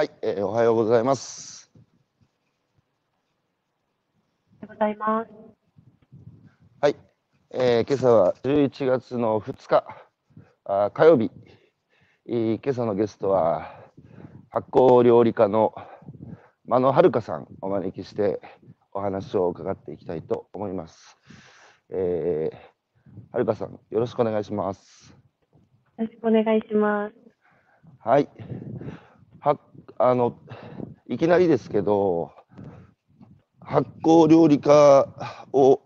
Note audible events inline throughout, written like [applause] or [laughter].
はい、えーおはようございます。おはようございます。はい、えー今朝は11月の2日、あー火曜日、えー今朝のゲストは発酵料理家の間野遥さんをお招きしてお話を伺っていきたいと思います。えー、遥さん、よろしくお願いします。よろしくお願いします。はい。はあのいきなりですけど発酵料理家を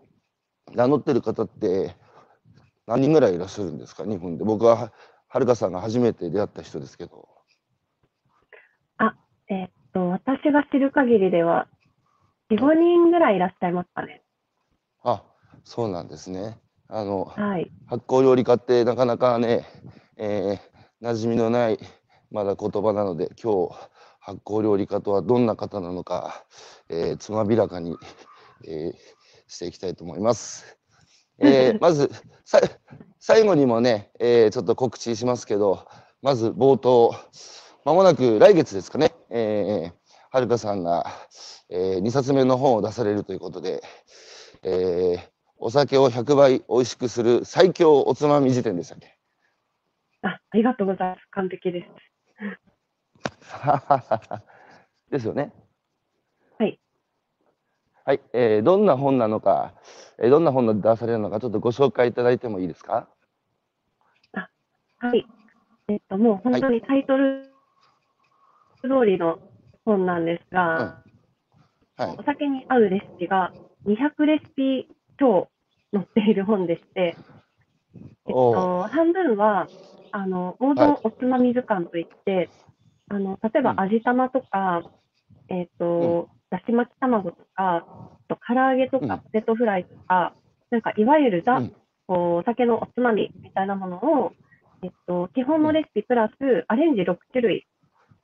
名乗ってる方って何人ぐらいいらっしゃるんですか？日本で僕はははるかさんが初めて出会った人ですけどえーっと、私が知る限りでは、4、5人ぐらいいらっしゃいますかね。あそうなんですねあのはい。発酵料理家ってなかなかね、えー、馴染みのないまだ言葉なので今日発酵料理家とはどんな方なのか、えーつまびらかに、えーしていきたいと思います。えーまずさ最後にもね、えーちょっと告知しますけどまず冒頭まもなく来月ですかね、えーはるかさんが、え2冊目の本を出されるということで、えーお酒を100倍美味しくする最強おつまみ辞典でしたっけ？あ、ありがとうございます。完璧です。[laughs] ですよね。はい。はい、えーどんな本なのか、えーどんな本が出されるのか、ちょっとご紹介いただいてもいいですか？はい。えっと、もう本当にタイトル通りの本なんですが、はいお。酒に合うレシピが200レシピ超載っている本でして、えっと、半分は、あの、王はい道おつまみ図鑑といって、あの、例えばうん味玉とか、えっと、だし巻き卵とか、あと唐揚げとうんかポテトフライとか、なんかいわゆるザ、うんこうお酒のおつまみみたいなものを、えっと、基本のレシピプラスアレンジ6種類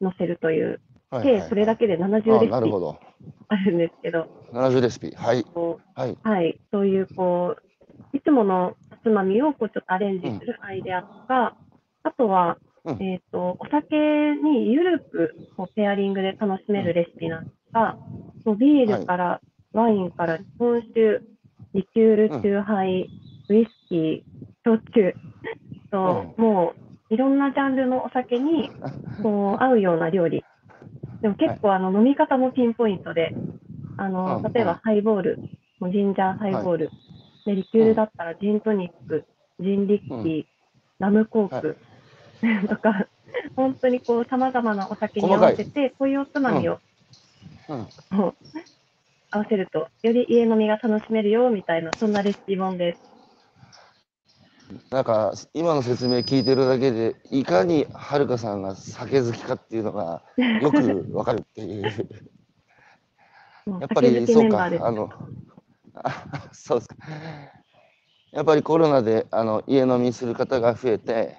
載せるという、はい計それだけで70あレシピなるほど。あるんですけど、70レシピ。はい。はい。はい、そういうこう、いつものおつまみをこうちょっとアレンジするアイデアとか、あとは、うん。えっ、と、お酒にゆるくこうペアリングで楽しめるレシピなんですが、もうビールからワインから日本酒、リキュール、うんチューハイ、ウイスキー、焼酎と、もういろんなジャンルのお酒にこう [laughs] 合うような料理。でも結構あの飲み方もピンポイントで、あのうん。例えばハイボール、もうジンジャーハイボール、でリキュールだったらジントニック、ジンリッキー、ラムコーク、[laughs] とか、本当にこう様々なお酒に合わせて、こういうおつまみを、うん。こう合わせると、より家飲みが楽しめるよみたいな、そんなレシピ本です。なんか今の説明聞いてるだけでいかにはるかさんが酒好きかっていうのが [laughs] よくわかるっていう。やっぱりそうか。あのあ [laughs] そうですかやっぱりコロナであの家飲みする方が増えて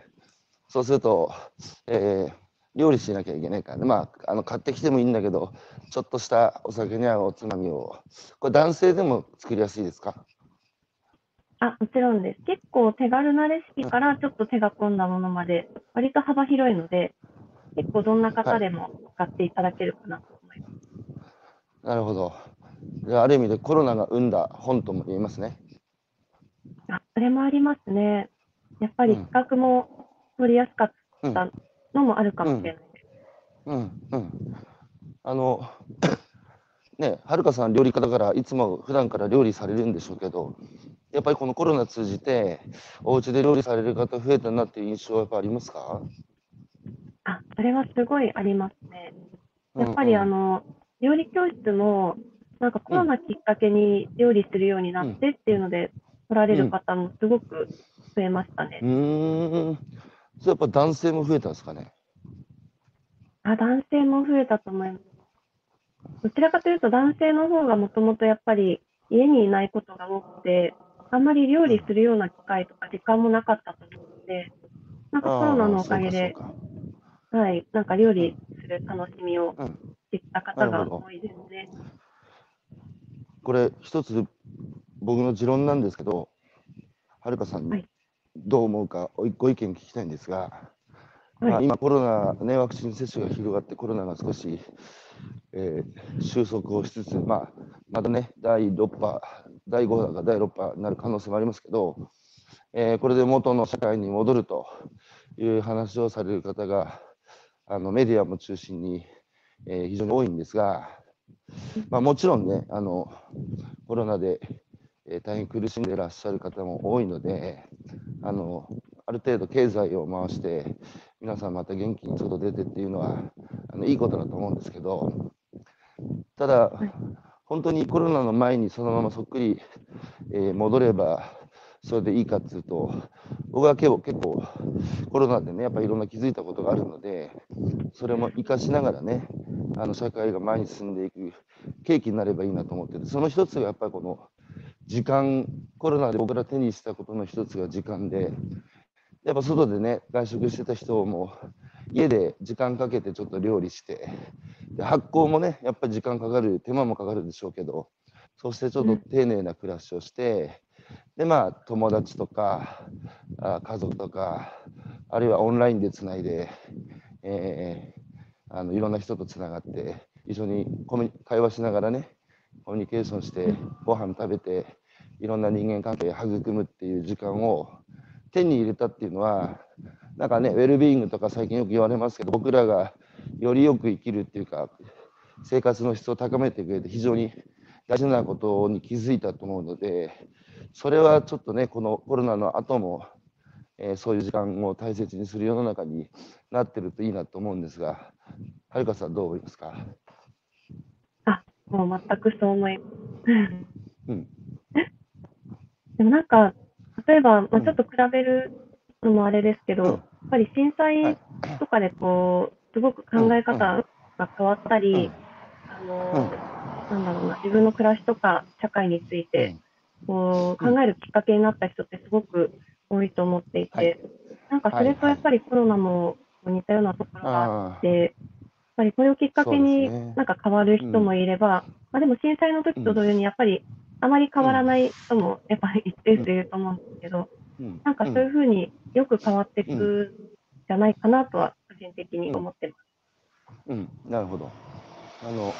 そうすると、えー料理しなきゃいけないからね。まああの買ってきてもいいんだけどちょっとしたお酒に合うおつまみを。これ男性でも作りやすいですか？あ、もちろんです。結構手軽なレシピからちょっと手が込んだものまで、割と幅広いので、結構どんな方でも使っていただけるかなと思います。なるほど。である意味でコロナが生んだ本とも言えますね。あ、それもありますね。やっぱりうん。企画も取りやすかっうんたのもあるかもしれないです。うん。うん。あのねはるかさん料理家だからいつも普段から料理されるんでしょうけどやっぱりこのコロナ通じてお家で料理される方増えたなっていう印象はやっぱありますか？あ、それはすごいありますね。やっぱりあの、料理教室も、なんかコロナきっかけに料理するようになってっていうので、来られる方もすごく増えましたね。う。ーんそれやっぱ男性も増えたんですかね？あ、男性も増えたと思います。どちらかというと男性の方がもともとやっぱり家にいないことが多くて、あんまり料理するような機会とか時間もなかったと思うので、なんかコロナのおかげで、はい、なんか料理する楽しみをうん。知った方が多いですね。これ一つ僕の持論なんですけどはるかさんにはいどう思うかおご意見聞きたいんですがまあ、今、コロナ、ね、ワクチン接種が広がって、コロナが少し、えー収束をしつつ、まあ、またね、第6波、第5波が第6波になる可能性もありますけど、えーこれで元の社会に戻るという話をされる方が、あのメディアも中心に、えー非常に多いんですが、まあ、もちろんね、あのコロナで、えー大変苦しんでいらっしゃる方も多いので、あのある程度経済を回して、皆さんまた元気に外出てっていうのはあのいいことだと思うんですけど、ただ、本当にコロナの前にそのままそっくり、えー戻れば、それでいいかっていうと、僕は結構結構コロナでね、やっぱりいろんな気づいたことがあるので、それも活かしながらね、あの社会が前に進んでいく契機になればいいなと思ってて、その一つがやっぱりこの時間、コロナで僕ら手にしたことの一つが時間で、やっぱ外でね、外食してた人も家で時間かけてちょっと料理して、で発酵もね、やっぱり時間かかる、手間もかかるでしょうけど、そしてちょっと丁寧な暮らしをして、でまあ友達とかあ家族とかあるいはオンラインでつないで、えーあのいろんな人とつながって一緒に会話しながらねコミュニケーションしてご飯食べていろんな人間関係を育むっていう時間を手に入れたっていうのはなんかねウェルビーイングとか最近よく言われますけど僕らがよりよく生きるっていうか生活の質を高めてく上で非常に大事なことに気づいたと思うのでそれはちょっとねこのコロナの後も、えーそういう時間を大切にする世の中になってるといいなと思うんですがはるかさんどう思いますか、もう全くそう思います。うん。[laughs] でもなんか、例えば、まあ、うん。ちょっと比べるのもあれですけど、うん。やっぱり震災とかでこう、すごく考え方が変わったり、あの、なんだろうな、自分の暮らしとか社会について、こううん考えるきっかけになった人ってすごく多いと思っていて、はい。なんかそれとやっぱりコロナも似たようなところがあっあて、ぱりこれをきっかけになんか変わる人もいれば、まあ、でも震災の時と同様にやっぱりあまり変わらない人もやっぱり一定数いると思うんですけど、うん。なんかそういうふうによく変わっていくんじゃないかなとは個人的に思ってます。うん、なるほど。あの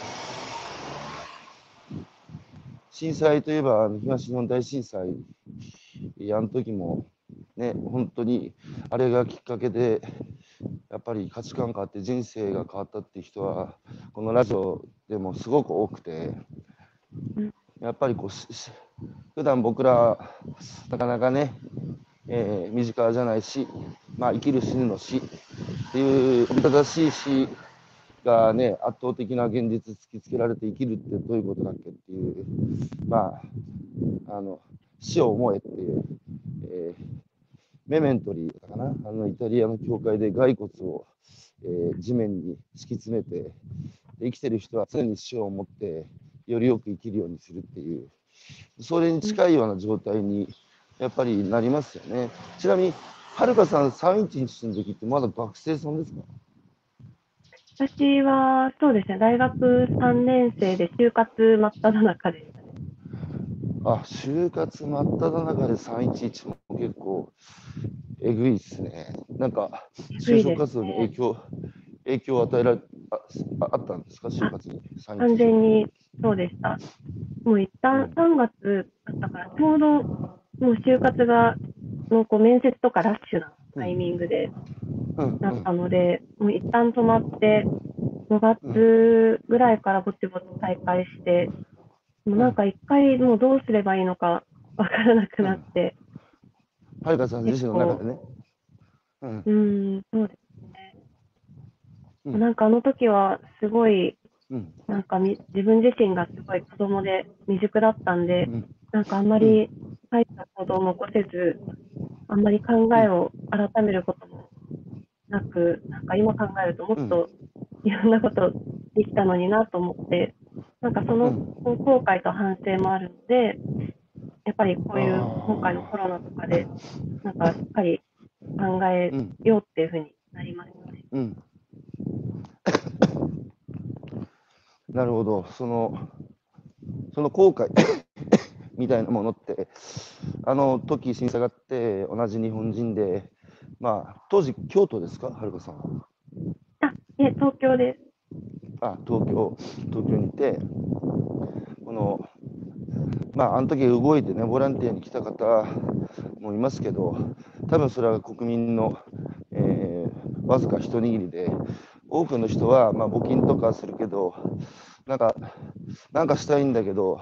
震災といえば東日本大震災、あの時もね、本当にあれがきっかけで、やっぱり価値観変わって人生が変わったっていう人は、このラジオでもすごく多くてうん、やっぱりこう普段僕ら、なかなかね、えー身近じゃないし、まあ、生きる死ぬの死っていう正しい死がね、圧倒的な現実突きつけられて生きるってどういうことだっけっていう、まあ、あの死を思えっていう、えーメメントリーだかな、あのイタリアの教会で骸骨を、えー地面に敷き詰めて、生きてる人は常に死を思って、よりよく生きるようにするっていう、それに近いような状態にやっぱりなりますよね。ちなみに、はるかさん、311の時ってまだ学生さんですか？私はそうですね、大学3年生で就活真っ只中でしたね。あ、就活真っ只中で311も結構えぐいですね。なんか、就職活動に影響、影響を与えられあああったんですか、就活に。完全にそうでした。もう一旦3月だったから、ちょうどもう就活が、のこう面接とかラッシュなタイミングでうんなったので、もう一旦止まって、5月ぐらいからぼちぼち再開して、もうなんか一回もうどうすればいいのかわからなくなって、はるかさん自身の中でね。うん。うーん、そうですね。うん。なんかあの時はすごい、うん。なんかみ自分自身がすごい子供で未熟だったんで、うん。なんかあんまり大した行動も起こせず、あんまり考えを改めることもなく、なんか今考えるともっといろんなことできたのになと思って、なんかその後悔と反省もあるので、やっぱりこういう今回のコロナとかで、なんかしっかり考えうんようっていうふうになりましたね。うん。なるほど、その、その後悔 [coughs] みたいなものって、あの時震災があって、同じ日本人で、まあ、当時、京都ですか、はるかさんは。あ、いえ、東京です。あ、東京、東京にいて、この、まあ、あの時動いてね、ボランティアに来た方もいますけど、多分それは国民の、えー、わずか一握りで、多くの人は、まあ、募金とかするけど、なんか、なんかしたいんだけど、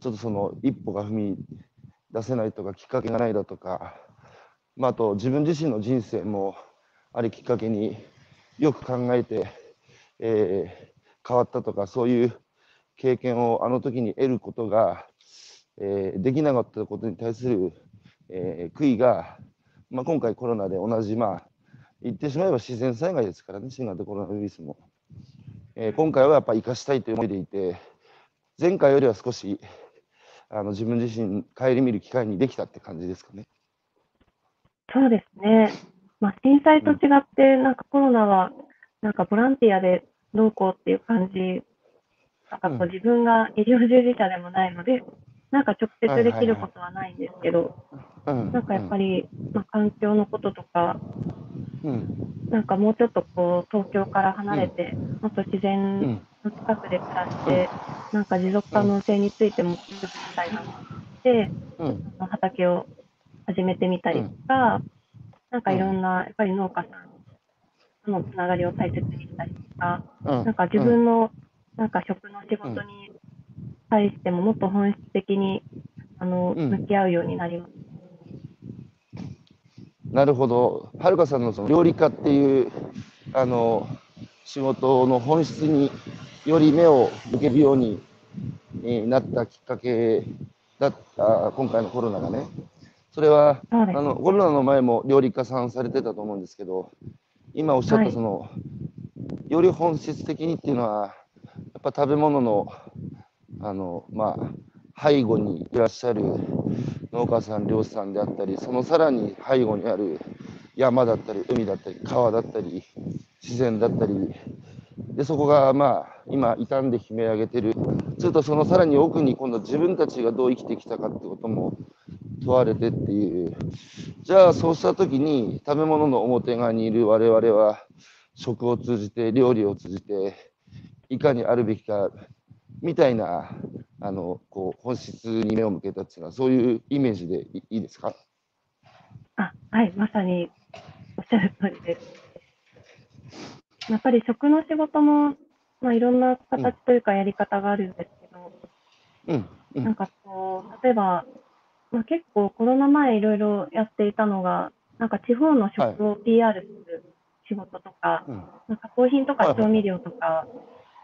ちょっとその一歩が踏み出せないとか、きっかけがないだとか、まあ、あと自分自身の人生もあるきっかけによく考えて、えー、変わったとか、そういう経験をあの時に得ることが、えー、できなかったことに対する、えー、悔いが、まあ、今回コロナで同じ、まあ、言ってしまえば自然災害ですからね、新型コロナウイルスも。えー、今回はやっぱ生かしたいという思いでいて、前回よりは少しあの自分自身、顧みる機会にできたって感じですかね。そうですね。まあ、震災と違って、なんかコロナは、なんかボランティアでどうこうっていう感じ、なんかこう自分が医療従事者でもないので、なんか直接できることはないんですけど、なんかやっぱり、まあ、環境のこととか、うん、なんかもうちょっとこう東京から離れて、もっと自然の近くで暮らして、なんか持続可能性についても聞きたいなと思って、畑を始めてみたりとか、なんかいろんな、やっぱり農家さんとのつながりを大切にしたりとか、なんか自分のなんか食の仕事に対してももっと本質的にあの、向き合うようになります。なるほど。はるかさんのその料理家っていうあの仕事の本質により目を向けるようになったきっかけだった今回のコロナがね。それはあのコロナの前も料理家さんされてたと思うんですけど、今おっしゃったその、はい、より本質的にっていうのは、やっぱ食べ物のあのまあ背後にいらっしゃる農家さん、漁師さんであったり、そのさらに背後にある山だったり、海だったり、川だったり、自然だったり、でそこがまあ今傷んで悲鳴上げてる。ちょっとそのさらに奥に今度自分たちがどう生きてきたかってことも問われてっていう。じゃあそうした時に食べ物の表側にいる我々は食を通じて料理を通じていかにあるべきかみたいなあのこう本質に目を向けたっていうのはそういうイメージでいいですか？あはいまさにおっしゃる通りです。やっぱり食の仕事も、まあ、いろんな形というかやり方があるんですけど、うんうん、なんかこう例えば、まあ、結構コロナ前いろいろやっていたのがなんか地方の食を PR する仕事とか、はい、なん品とか調味料とか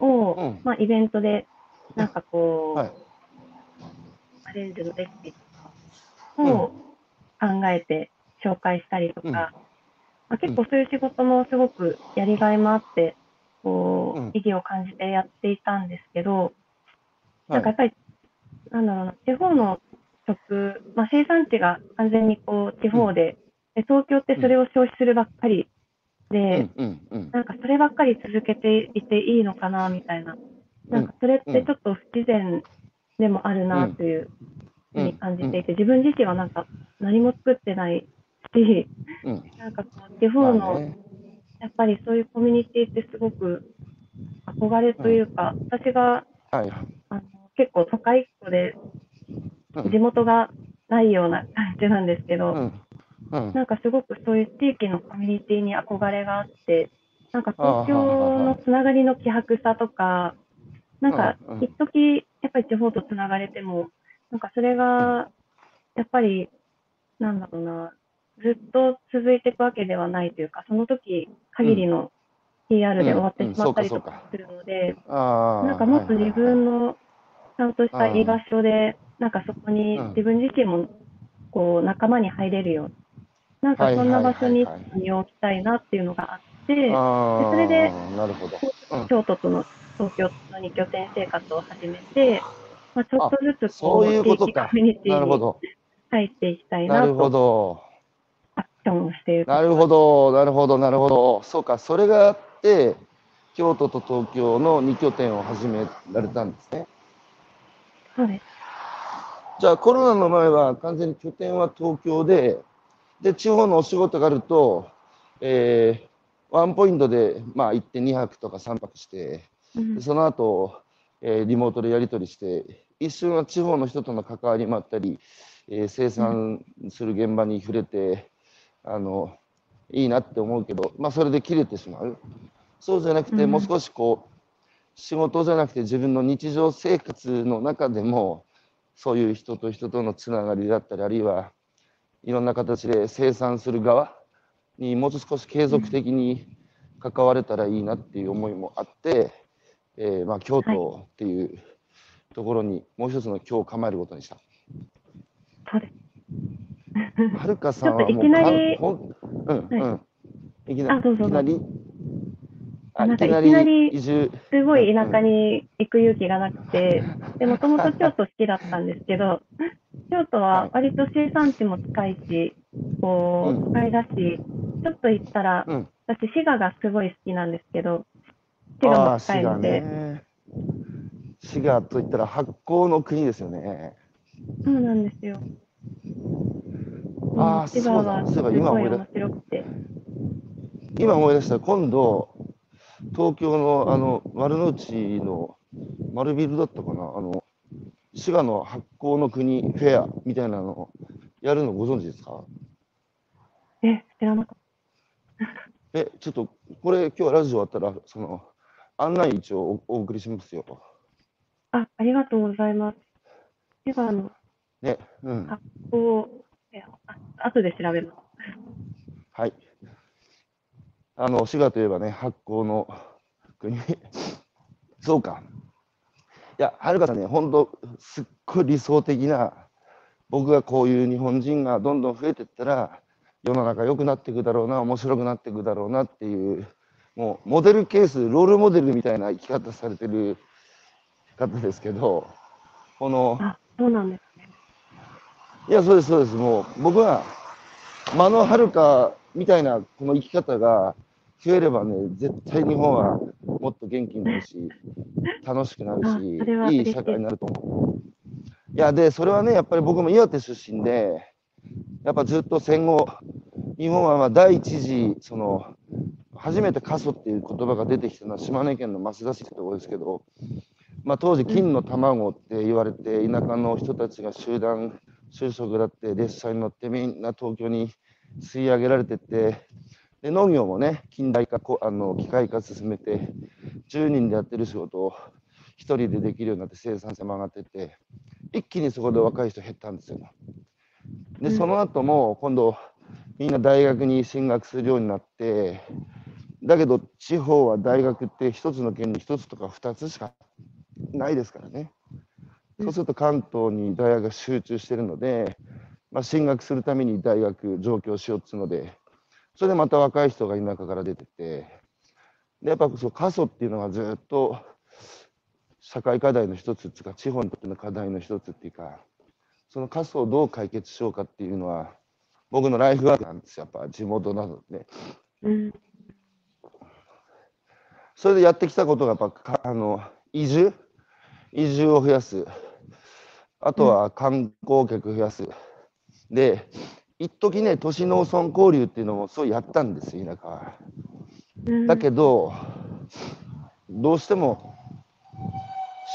を、はい、まあ、イベントでなんかこう、はい、アレンジのレシピとかを考えて紹介したりとか、まあ、結構そういう仕事もすごくやりがいもあって、こう、意義を感じてやっていたんですけど、なんかやっぱり、なんだろうな、地方の食、まあ、生産地が完全にこう地方で、で東京ってそれを消費するばっかりで、なんかそればっかり続けていていいのかなみたいな、なんかそれってちょっと不自然でもあるなというふうに感じていて、自分自身はなんか何も作ってないし、うん、なんかこう地方の、ね、やっぱりそういうコミュニティってすごく憧れというか、うん、私が、はい、あの結構都会っ子で、地元がないような感じなんですけど、なんかすごくそういう地域のコミュニティに憧れがあって、なんか東京のつながりの希薄さとか、なんか一時やっぱり地方とつながれても、なんかそれがやっぱり、なんだろうな、ずっと続いていくわけではないというか、その時限りの PR で終わってしまったりとかするので、なんかもっと自分のちゃんとした居場所で、なんかそこに自分自身もこう仲間に入れるようなんかそんな場所に身を置きたいなっていうのがあって、でそれで、京都との東京の2拠点生活を始めて、まあ、ちょっとずつこう、地域コミュニティに入っていきたいなと。なるほど。アクションをしている。なるほど、なるほど、なるほど。そうか、それがあって、京都と東京の2拠点を始められたんですね。そうです。じゃあコロナの前は完全に拠点は東京で、で、地方のお仕事があると、えー、ワンポイントで、まあ、行って2泊とか3泊して、その後、えーリモートでやり取りして、一瞬は地方の人との関わりもあったり、えー生産する現場に触れて、あの、いいなって思うけど、まあ、それで切れてしまう。そうじゃなくて、うんもう少しこう、仕事じゃなくて自分の日常生活の中でも、そういう人と人とのつながりだったり、あるいはいろんな形で生産する側にもう少し継続的に関われたらいいなっていう思いもあって、えーまあ、京都っていうところにもう一つの今日構えることにした。そうです。[laughs] はるかさんはもういきなり。いきなり？あなんかいきなり。すごい田舎に行く勇気がなくて、で、もともと京都好きだったんですけど、京都は割と生産地も近いし、こうんう、都会だし、ちょっと行ったら、うん。私、滋賀がすごい好きなんですけど、滋賀も近いので、ね。滋賀といったら発酵の国ですよね。そうなんですよ。あーうん滋賀はすそうだそういえば今思い出面白くて。今思い出した今度東京のあの丸の内の丸ビルだったかな？あの滋賀の発酵の国フェアみたいなのやるのご存知ですか？え、知らなかっ [laughs] えちょっとこれ今日ラジオ終わったらその案内一応おお送りしますよた。あ、ありがとうございます。滋賀のねうん発酵、えあ後で調べます。はいあの滋賀といえばね発酵の国。[laughs] そうか。いやはるかさんね本当すっごい理想的な僕がこういう日本人がどんどん増えていったら世の中良くなっていくだろうな面白くなっていくだろうなっていうもうモデルケースロールモデルみたいな生き方されてる方ですけどこのあ、そうなんですね。いやそうですそうです。もう僕は間のはるかみたいなこの生き方が増えればね絶対日本はもっと元気になるし楽しくなるあしいい社会になると思う。いやでそれはねやっぱり僕も岩手出身でやっぱずっと戦後日本はまあ第一次その初めて過疎っていう言葉が出てきたのは島根県の益田市ってところですけど、まあ、当時金の卵って言われて田舎の人たちが集団就職だって列車に乗ってみんな東京に吸い上げられてってで農業もね近代化こあの機械化進めて10人でやってる仕事を1人でできるようになって生産性も上がってって一気にそこで若い人減ったんですよ。でうんその後も今度みんな大学に進学するようになってだけど地方は大学って一つの県に一つとか二つしかないですからね。そうすると関東に大学が集中してるので、まあ、進学するために大学上京しようっつうのでそれでまた若い人が田舎から出てってでやっぱそう過疎っていうのがずっと社会課題の一つっていうか地方にとっての課題の一つっていうかその過疎をどう解決しようかっていうのは僕のライフワークなんですよやっぱ地元なので、うん。それでやってきたことがやっぱかあの移住？移住を増やす。あとは観光客増やす。で一時ね都市農村交流っていうのもそうやったんですよ田舎は。うん。だけどどうしても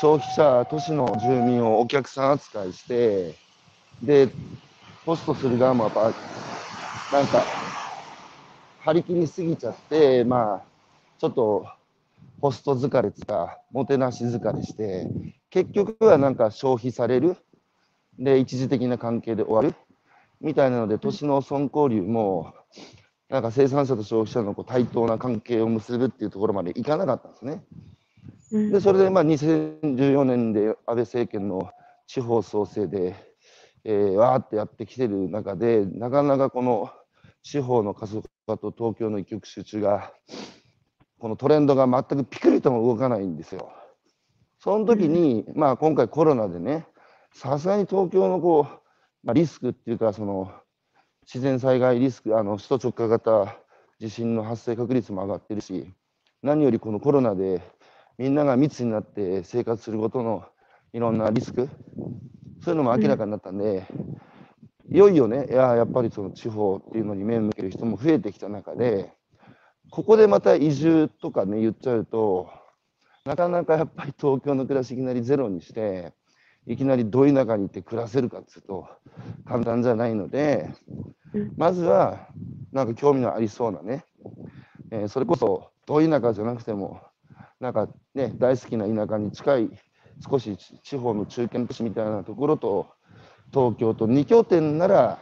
消費者都市の住民をお客さん扱いしてでホストする側もやっぱなんか張り切りすぎちゃってまあちょっとホスト疲れとかもてなし疲れして結局はなんか消費される。で一時的な関係で終わるみたいなので都市農村交流もなんか生産者と消費者のこう対等な関係を結ぶっていうところまでいかなかったんですね。うんでそれでまあ2014年で安倍政権の地方創生で、えーわーってやってきてる中でなかなかこの地方の過疎化と東京の一極集中がこのトレンドが全くピクリとも動かないんですよ。その時に、まあ今回コロナでねさすがに東京のこう、まあ、リスクっていうかその自然災害リスクあの首都直下型地震の発生確率も上がってるし何よりこのコロナでみんなが密になって生活することのいろんなリスクそういうのも明らかになったんで、いよいよね、いややっぱりその地方っていうのに目を向ける人も増えてきた中で、ここでまた移住とかね、言っちゃうと、なかなかやっぱり東京の暮らしいきなりゼロにして、いきなりど田舎に行って暮らせるかっていうと、簡単じゃないので、まずは、なんか興味のありそうなね、えー、それこそ、ど田舎じゃなくても、なんかね、大好きな田舎に近い、少し地方の中堅都市みたいなところと、東京と2拠点なら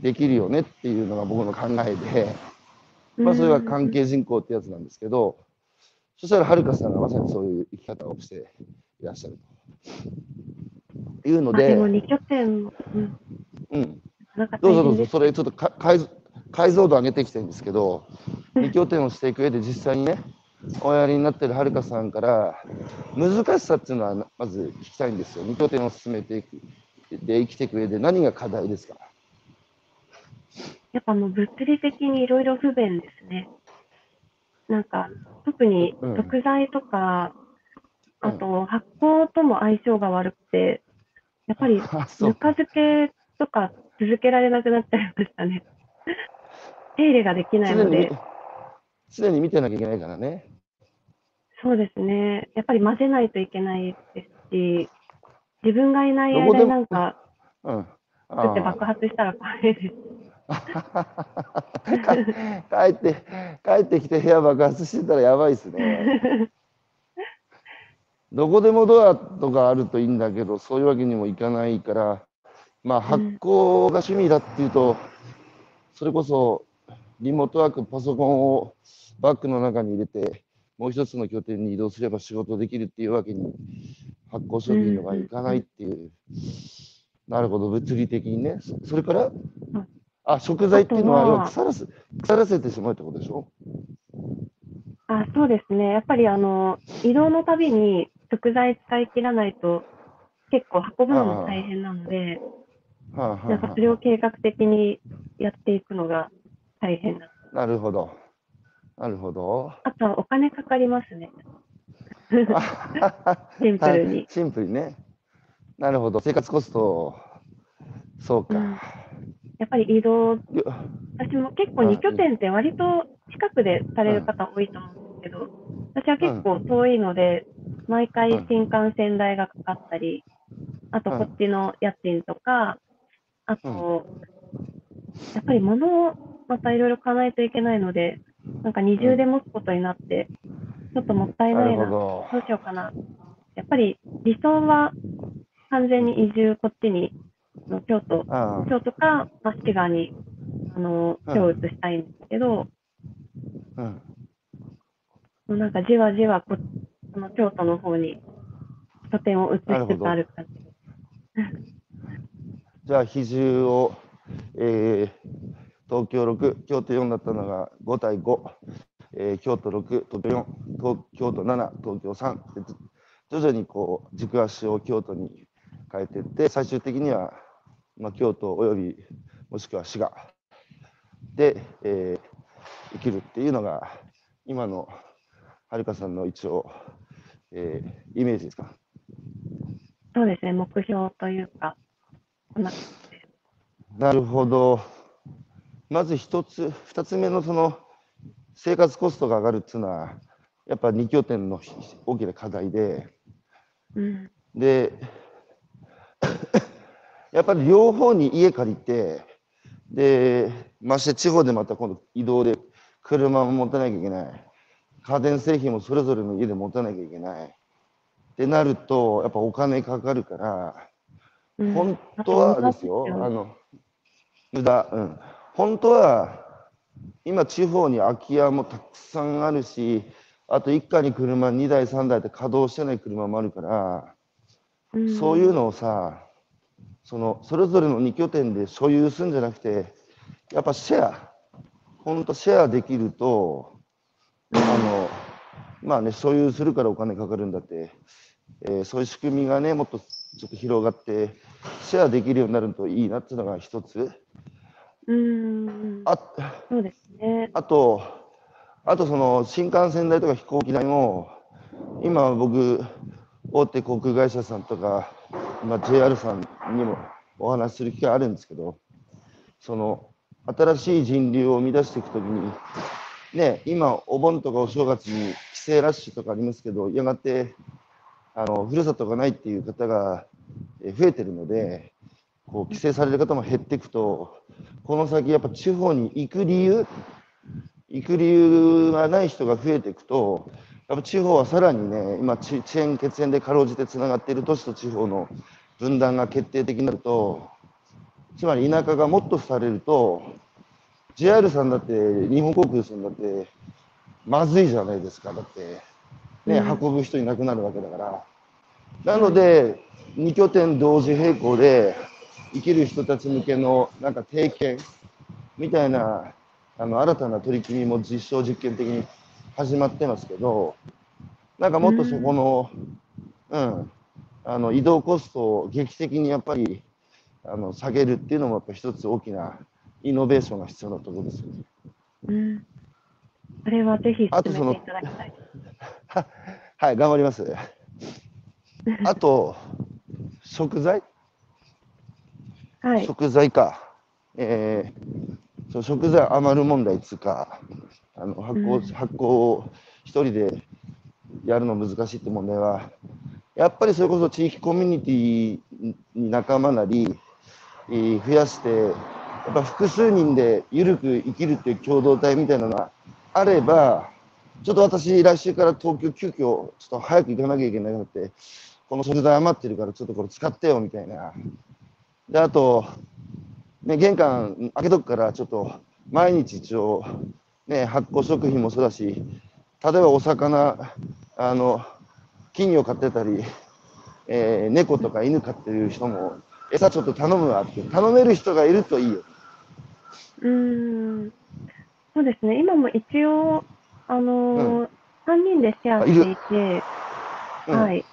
できるよねっていうのが僕の考えで、まあ、それが関係人口ってやつなんですけど、そしたらはるかさんがまさにそういう生き方をしていらっしゃるというので、でも2拠点、うん、うん、どうぞどうぞ、それちょっと解解像度上げてきてるんですけど、[laughs] 2拠点をしていく上で実際にね、おやりになってるはるかさんから、難しさっていうのはまず聞きたいんですよ。2拠点を進めていく、で生きていく上で何が課題ですか？やっぱもう物理的にいろいろ不便ですね。なんか、特に食材とか、うん、あと発酵とも相性が悪くて、やっぱりぬか漬けとか続けられなくなっちゃいましたね。手入れができないので。常に見てなきゃいけないからね。そうですね。やっぱり混ぜないといけないですし、自分がいない間になんか、うん、作って爆発したら怖いです。[laughs] 帰って帰ってきて部屋爆発してたらやばいですね。どこでもドアとかあるといいんだけどそういうわけにもいかないからまあ発行が趣味だっていうと、それこそリモートワークパソコンをバッグの中に入れてもう一つの拠点に移動すれば仕事できるっていうわけに発酵商品のがいかないっていう、なるほど。物理的にね。それから、あ、食材っていうのは、腐らせ、腐らせてしまうってことでしょ？あ、そうですね。やっぱりあの、移動のたびに食材使い切らないと、結構運ぶのも大変なので、はあなんかそれを計画的にやっていくのが大変な。なるほど。なるほど。あとはお金かかりますね。[laughs] シンプルに。[laughs] シンプルにね。なるほど。生活コスト、そうか。うんやっぱり移動、私も結構2拠点って割と近くでされる方多いと思うんですけど、私は結構遠いので、毎回新幹線代がかかったり、あとこっちの家賃とか、あと、やっぱり物をまたいろいろ買わないといけないので、なんか二重で持つことになって、ちょっともったいないな、ど。うしようかな。やっぱり理想は完全に移住こっちにの京都、京都か益城川にあの手を移したいんですけど、うん、もうなんかじわじわこあの京都の方に拠点を移しつつある感じ。じゃあ比重を、えー、東京6、京都4だったのが5対5、えー、京都6、東京4、東京都7、東京3徐々にこう軸足を京都に変えていって最終的にはまあ、京都およびもしくは滋賀で、えー、生きるっていうのが今のはるかさんの一応、えー、イメージですか？そうですね目標というかなるほど。まず一つ二つ目のその生活コストが上がるっていうのはやっぱ二拠点の大きな課題で、うん、で [coughs] やっぱり両方に家借りて、で、まして地方でまた今度移動で車も持たなきゃいけない。家電製品もそれぞれの家で持たなきゃいけない。ってなると、やっぱお金かかるから、うん、本当はですよ、あの、無駄、うん。本当は、今地方に空き家もたくさんあるし、あと一家に車2台3台って稼働してない車もあるから、うん、そういうのをさ、そのそれぞれの2拠点で所有するんじゃなくてやっぱシェア本当シェアできるとあのまあね所有するからお金かかるんだって、えー、そういう仕組みがねもっとちょっと広がってシェアできるようになるといいなっていうのが一つ。うん。あそうですね。あとあとその新幹線代とか飛行機代も今僕大手航空会社さんとかまあ、JR さんにもお話しする機会あるんですけど、その新しい人流を生み出していくときに、ね、今、お盆とかお正月に帰省ラッシュとかありますけど、やがてあのふるさとがないっていう方が増えてるので、こう帰省される方も減っていくと、この先、やっぱ地方に行く理由、行く理由がない人が増えていくと、やっぱ地方はさらにね、今、遅延、血縁でかろうじてつながっている都市と地方の分断が決定的になると、つまり田舎がもっとされると、JR さんだって、日本航空さんだって、まずいじゃないですか、だって、ね、うん。運ぶ人いなくなるわけだから。なので、2拠点同時並行で生きる人たち向けのなんか定見みたいなあの新たな取り組みも実証実験的に始まってますけど、なんかもっとそこの、うん、あの移動コストを劇的にやっぱりあの下げるっていうのもやっぱ一つ大きなイノベーションが必要なところですよね。うん。それはぜひ進めていただきたい。は [laughs] はい、頑張ります。あと、食材？はい。食材か。えー、そう食材余る問題っつうか、あの発酵、うん発酵を一人でやるの難しいって問題は、やっぱりそれこそ地域コミュニティに仲間なり、えー増やして、やっぱ複数人で緩く生きるっていう共同体みたいなのがあれば、ちょっと私、来週から東京、急遽ちょっと早く行かなきゃいけなくなって、この食材余ってるから、ちょっとこれ使ってよみたいな。で、あと、ね、玄関開けとくから、ちょっと毎日一応、ね、発酵食品もそうだし、例えばお魚、あの、金魚飼ってたり、えー猫とか犬飼ってる人も、餌ちょっと頼むわって、頼める人がいるといいよ。うーん。そうですね。今も一応、あのー、3人でシェアしていて、うんはい。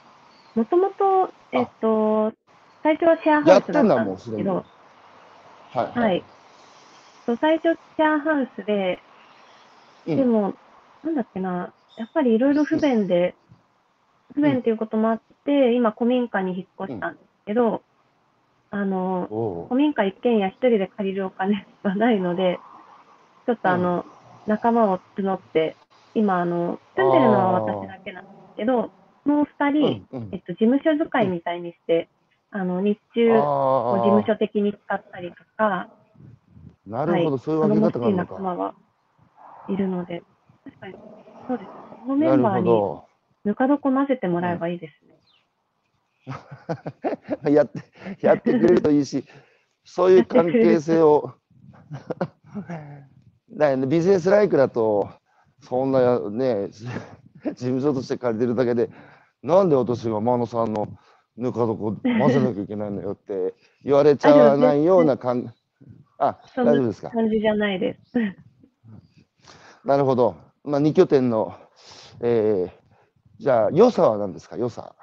もともと、えっと、最初はシェアハウスだったんですけど、はい。はい。そう最初シェアハウスで、うんでも、なんだっけな、やっぱりいろいろ不便で、不便っていうこともあって、今古民家に引っ越したんですけど、あの、古民家一軒家一人で借りるお金 [laughs] はないので、ちょっとあの、仲間を募って、今あの、住んでるのは私だけなんですけど、もう二人、うんうんえっと、事務所使いみたいにして、あの、日中、事務所的に使ったりとか、なるほど、そういう頼もしい分け方があるのか。仲間がいるので、確かに、そうです。このメンバーに。ぬか床混ぜてもらえばいいですね。[laughs] やって、やってくれるといいし、そういう関係性を、[laughs] だよね、ビジネスライクだと、そんなね、事務所として借りてるだけで、なんで私が真野さんのぬか床混ぜなきゃいけないのよって言われちゃわないような感あ、そんな大丈夫ですか？感じじゃないです。[laughs] なるほど。まあ、2拠点の、えー、じゃあ、良さは何ですか、良さ。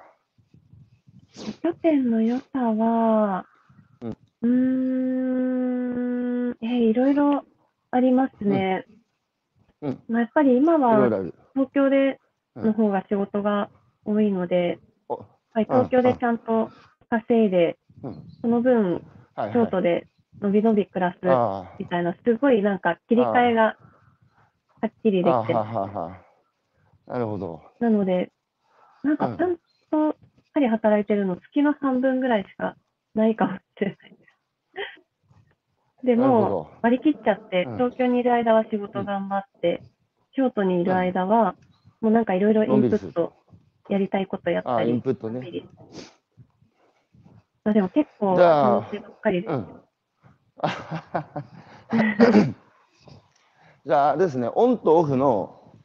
拠点の良さは、うんうーん、えーいろいろありますね。うん。うん。まあ、やっぱり今は。東京でうんの方が仕事が多いので、おはい、東京でちゃんと稼いで、うん。その分、はい、京都でのびのび暮らすあみたいな、すごいなんか切り替えがはっきりできて。なるほど。なので、なんかうん。ちゃんとしっかり働いてるの、月の半分ぐらいしかないかもしれないです。[laughs] でも、ど。割り切っちゃって、うん東京にいる間は仕事頑張って、京都にいる間は、もうなんかいろいろインプット、やりたいことやっあインたり、プットね。まあでも結構じゃあ楽しいばっかりです。うん。[laughs] じゃあ、ですね、オンとオフの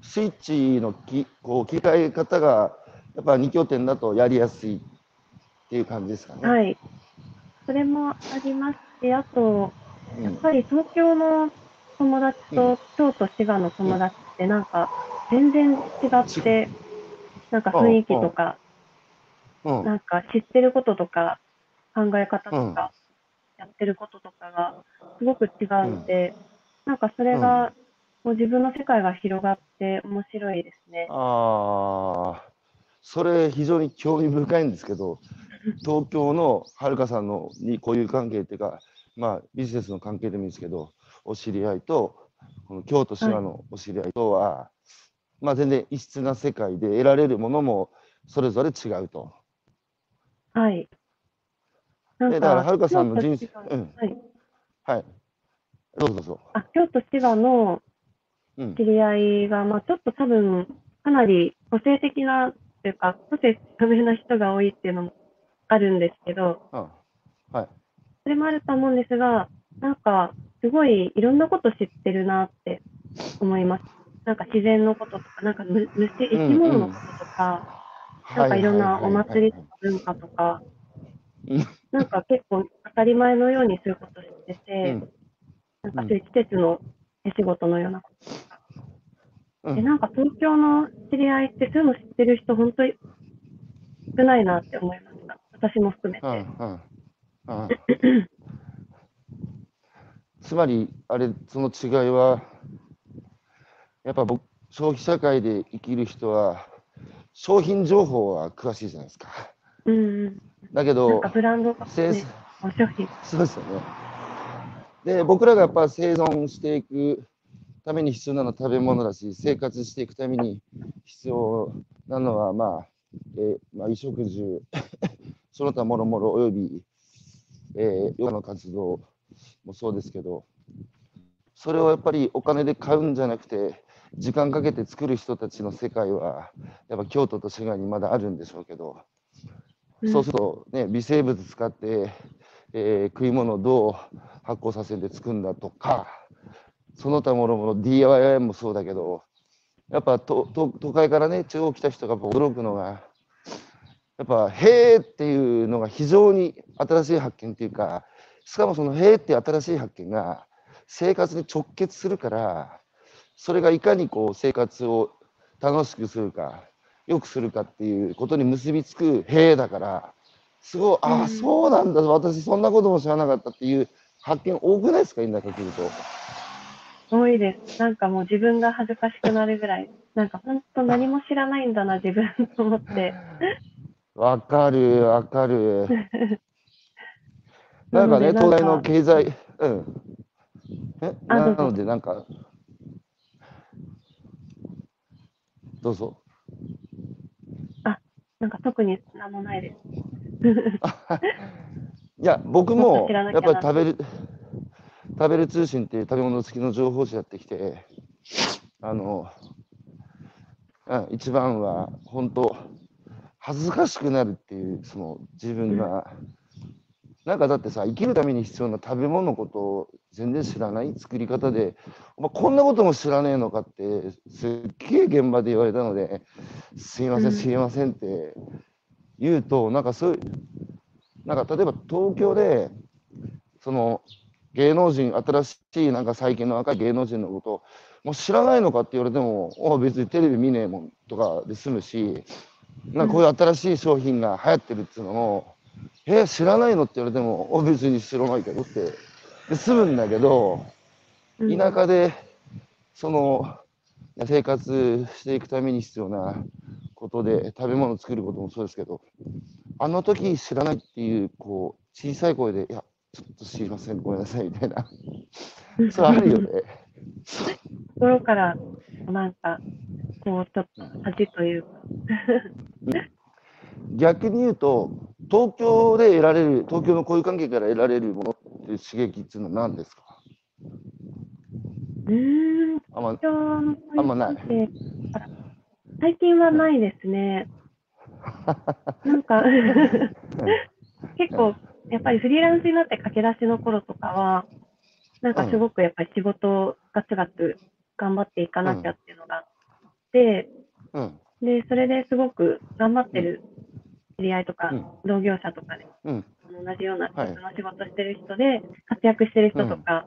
スイッチのきこう切り替え方が、やっぱ2拠点だとやりやすいっていう感じですかね。はい。それもありますし、あと、うん。やっぱり東京の友達と京都、滋賀の友達ってなんか全然違って、なんか雰囲気とか、うん。なんか知ってることとか、考え方とか、やってることとかがすごく違うので、なんかそれが、こう自分の世界が広がって面白いですね。ああ、それ非常に興味深いんですけど、東京のはるかさんのに交友関係っていうか、まあ、ビジネスの関係でもいいですけど、お知り合いと、この京都滋賀のお知り合いとは、まあ、全然異質な世界で得られるものもそれぞれ違うと。はい。なんでだから、はるかさんの人生うん、はい。はい。どうぞどうぞ。あ、京都滋賀のうん知。り合いが、まあ、ちょっと多分、かなり個性的な、というか、個性強めな人が多いっていうのもあるんですけど、あはい。それもあると思うんですが、なんか、すごいいろんなこと知ってるなって思います。なんか自然のこととか、なんかむ虫、生き物のこととか、なんかいろんなお祭りとか文化とかうん、なんか結構当たり前のようにそういうこと知ってうて、んなんかそういう季節の手仕事のようなこととか。うんで、なんか東京の知り合いってそういうの知ってる人、本当に少ないなって思いました。私も含めて。うんうんうん [laughs] つまり、あれ、その違いは、やっぱ僕、消費社会で生きる人は、商品情報は詳しいじゃないですか。うんうん。だけどなんか、ブランドね、お商品。そうですよね。で、僕らがやっぱ生存していくために必要なのは食べ物だし、生活していくために必要なのは、まあ、えーまあ、衣食住、[laughs] その他もろもろおよび、えー、ヨガの活動もそうですけど、それをやっぱりお金で買うんじゃなくて、時間かけて作る人たちの世界は、やっぱ京都と滋賀にまだあるんでしょうけど、そうすると、ね、微生物使って、えー食い物をどう発酵させて作るんだとか、その他もろもろ DIY もそうだけど、やっぱとと都会からね、地方来た人がやっぱ驚くのが、やっぱ、へーっていうのが非常に新しい発見っていうか、しかもそのへーっていう新しい発見が生活に直結するから、それがいかにこう生活を楽しくするか、良くするかっていうことに結びつくへーだから、すごい、ああ、うんそうなんだ、私そんなことも知らなかったっていう発見多くないですか、田舎来ると。多いです。なんかもう自分が恥ずかしくなるぐらい、なんか本当何も知らないんだな、自分と思って。わかる、わかる。[laughs] なんかね、東大の経済、うん。えなので、なんか、どうぞ。なんか特に何もないです。[laughs] いや、僕もやっぱり食べる、食べる通信っていう食べ物付きの情報誌やってきて、あの、うん、一番は本当、恥ずかしくなるっていう、その自分が、なんかだってさ、生きるために必要な食べ物のことを全然知らない作り方で、お前こんなことも知らねえのかって、すっげえ現場で言われたので、すいませ、うんん。すいませんって言うと、なんかそういう、なんか例えば東京で、その芸能人、新しいなんか最近の若い芸能人のこと、もう知らないのかって言われても、お別にテレビ見ねえもんとかで済むし、なんかこういう新しい商品が流行ってるっていうのも、え知らないのって言われても、お別に知らないけどって、で済むんだけど、うん。田舎でその生活していくために必要なことで食べ物を作ることもそうですけどあの時知らないっていうこう小さい声で「いやちょっと知りませんごめんなさい」みたいな。[laughs] それあるよね。心から、なんか、こう、ちょっと恥というか、逆に言うと東京で得られる東京の交友関係から得られるものっていう刺激っていうのは何ですか？うーん、あんまあんまない。最近はないですね。[laughs] なんか、[laughs] 結構、やっぱりフリーランスになって駆け出しの頃とかは、なんかすごくやっぱり仕事をガツガツ頑張っていかなきゃっていうのがあって、うん。で、それですごく頑張ってる知り合いとかうん。同業者とかで、うん。同じような仕事してる人で活躍してる人とか、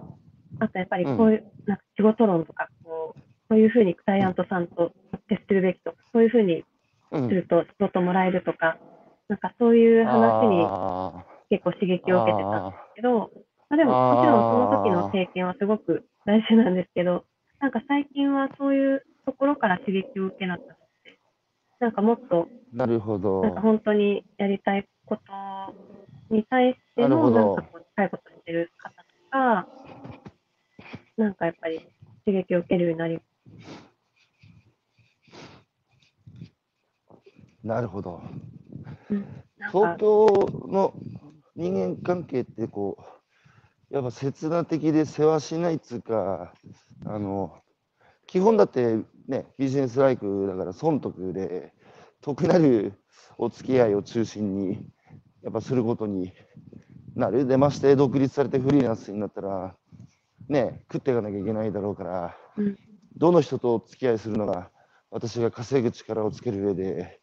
あとやっぱりこういう、なんか仕事論とか、こう、こういうふうにクライアントさんと接するべきとか、そういうふうにうん。すると仕事もらえるとか、なんかそういう話にあ結構刺激を受けてたんあですけど、まあ、でももちろんその時の経験はすごく大事なんですけど、なんか最近はそういうところから刺激を受けなくて、なんかもっと、ーなるほど。なんか本当にやりたいことに対しての、なんかこう近いことしてる方とか、なんかやっぱり刺激を受けるようになりなるほど。うん、東京の人間関係ってこうやっぱ切な的で世話しないっつうかあの基本だってねビジネスライクだから損得で得なるお付き合いを中心にやっぱすることになる。でまして独立されてフリーランスになったらね食っていかなきゃいけないだろうから、うん。どの人とお付き合いするのが私が稼ぐ力をつける上で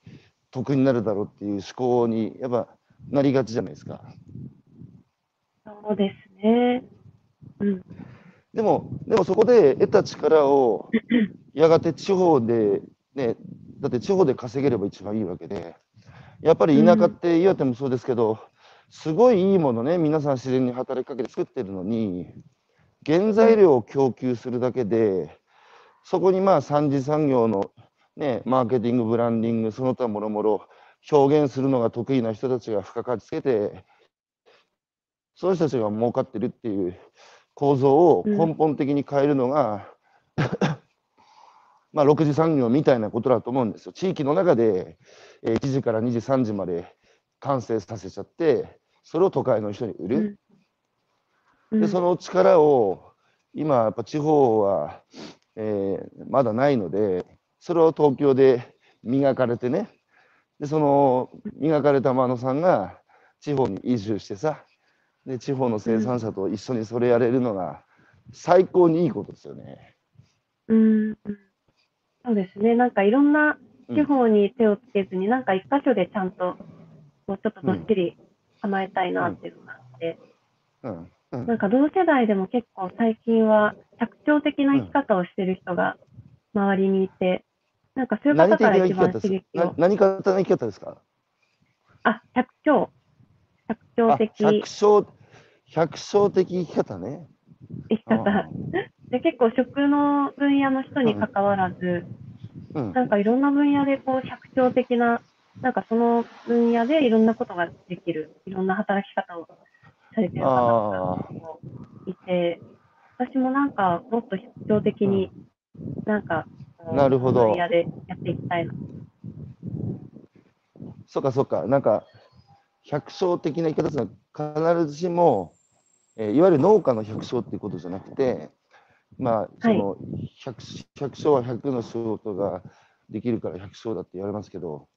得になるだろうっていう思考にやっぱなりがちじゃないですか。そうですね。うん、でも、でもそこで得た力を [laughs] やがて地方で、ね、だって地方で稼げれば一番いいわけで、やっぱり田舎って岩手もそうですけど、すごいいいものね、皆さん自然に働きかけて作ってるのに、原材料を供給するだけで、そこにまあ三次産業の、ね、マーケティング、ブランディング、その他もろもろ表現するのが得意な人たちが付加価値つけて、その人たちが儲かってるっていう構造を根本的に変えるのが、[coughs] まあ6次産業みたいなことだと思うんですよ。地域の中で、えー1時から2時、3時まで完成させちゃって、それを都会の人に売る。うん、で、その力を今、やっぱ地方は、えーまだないので、それを東京で磨かれてね、で、その磨かれた真野さんが地方に移住してさ、で、地方の生産者と一緒にそれやれるのが最高にいいことですよね。うん、うんそうですね。なんかいろんなうん地方に手をつけずに、なんか一箇所でちゃんと、こうちょっとどっしり構えたいなっていうのがあって、うん。うんなんか同世代でも結構最近は着長的な生き方をしてる人が周りにいて、なんかそういう何方から一番刺激を、何方の生き方ですか？あ、着長、着長あ的百姓、百姓的生き方ね。生き方。で、結構食の分野の人に関わらず、うん。なんかいろんな分野でこう百姓的な、なんかその分野でいろんなことができる、いろんな働き方をされてる方。もいて、私もなんかもっと百姓的に、なんかなるほど。分野でやっていきたいな。そっかそっか、なんか、百姓的な言い方ですが、必ずしも、えーいわゆる農家の百姓っていうことじゃなくて、まあ、その、百百姓は百の仕事ができるから百姓だって言われますけど、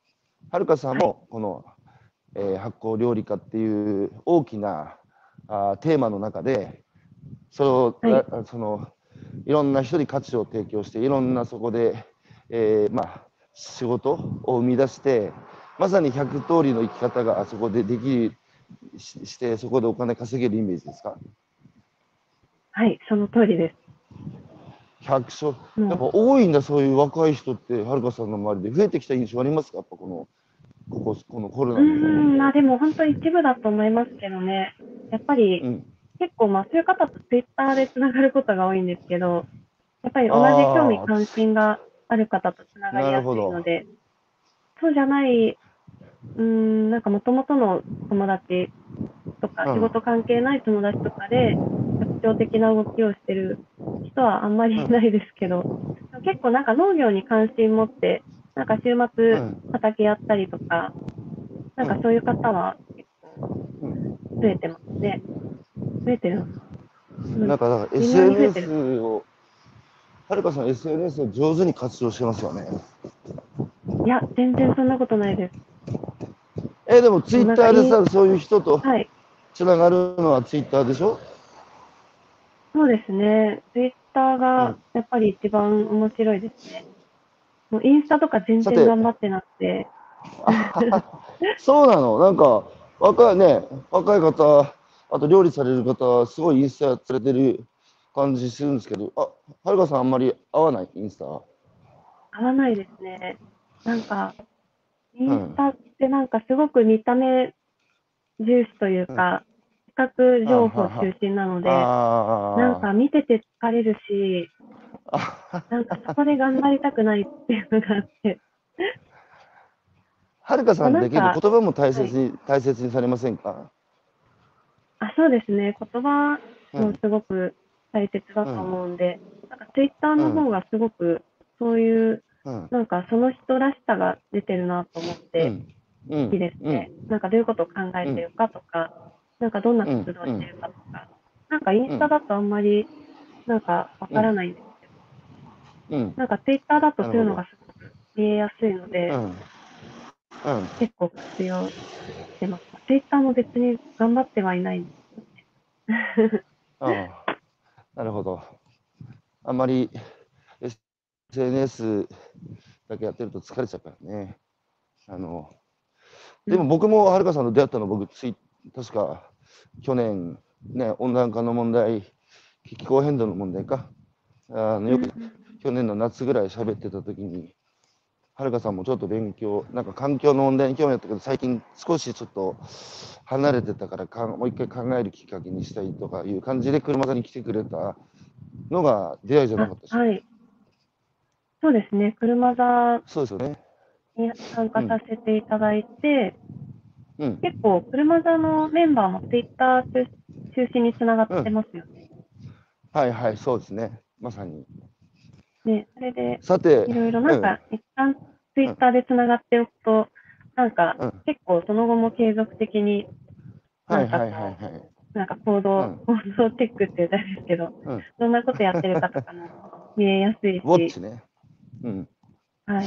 はるかさんも、この、えー発酵料理家っていう大きなあーテーマの中で、それを、はい。あその、いろんな人に価値を提供して、いろんなそこで、えーまあ、仕事を生み出して、まさに100通りの生き方があそこでできしして、そこでお金稼げるイメージですか？はい、その通りです。百姓、やっぱ多いんだ、そういう若い人って、はるかさんの周りで増えてきた印象ありますか？やっぱこの、ここ、このコロナうのん、まあでも本当に一部だと思いますけどね。やっぱりうん。結構まあそういう方とツイッターでつながることが多いんですけど、やっぱり同じ興味関心がある方とつながりやすいので、そうじゃない、うん、なんかもともとの友達とか、うん仕事関係ない友達とかで、特徴的な動きをしてる人はあんまりいないですけど、結構なんか農業に関心持って、なんか週う末ん。畑やったりとか、なんかそういう方は結構うん増えてますね。増えてるななんか、だか SNS を、はるかさん SNS を上手に活用してますよね。いや、全然そんなことないです。え、でもツイッターでさ、そういう人とはい。つながるのはツイッターでしょ？そうですね。ツイッターうがんやっぱり一番面白いですね。もうインスタとか全さて然頑張ってなくて、そうなの？なんか、若いね、若い方、あと料理される方、すごいインスタやされてる感じするんですけど、あ、はるかさんあんまり合わないインスタ？合わないですね。なんか、インスタってなんかすごく見た目重視というか、視覚情報中心なので、あなんか見てて疲れるし、あ。なんかそこで頑張りたくないっていうのがあって、はるかさんだけどなんか言葉も大切に、大切にされませんか？あ、そうですね。言葉もうん。すごく大切だと思うんで、なんかツイッターの方がすごくそういう、うん。なんかその人らしさが出てるなと思ってうん。好きですね。なんかどういうことを考えてるかとか、なんかどんな活動してるかとか、なんかインスタだとあんまりなんかわからないんですけど、うん。うん。なんかツイッターだとそういうのがすごく見えやすいので、うん。うん。結構活用してます。ツイッターも別に頑張ってはいないんですああ。なるほど。あんまり SNS だけやってると疲れちゃうからね。あのでも僕もはるかさんと出会ったの僕つい確か去年ね温暖化の問題気候変動の問題か。あのよく去年の夏ぐらい喋ってた時にはるかさんもちょっと勉強なんか環境の問題に興味あったけど最近少しちょっと離れてたからかもう一回考えるきっかけにしたいとかいう感じで車座に来てくれたのが出会いじゃなかったし、あはい。そうですね。車座そうですよね。に参加させていただいて、うん。結構車座のメンバーもツイッター中中心につながってますよね。はいはい、そうですね。まさに。ね、それでさてい、ろいろなんか、一旦ツイッターでつながっておくと、なんかうん、結構その後も継続的にはいはいはいはい。なんか行動、うん行動チェックって言ったらですけど、うんどんなことやってるかとかも見えやすいウォッし、チね。うん。はい。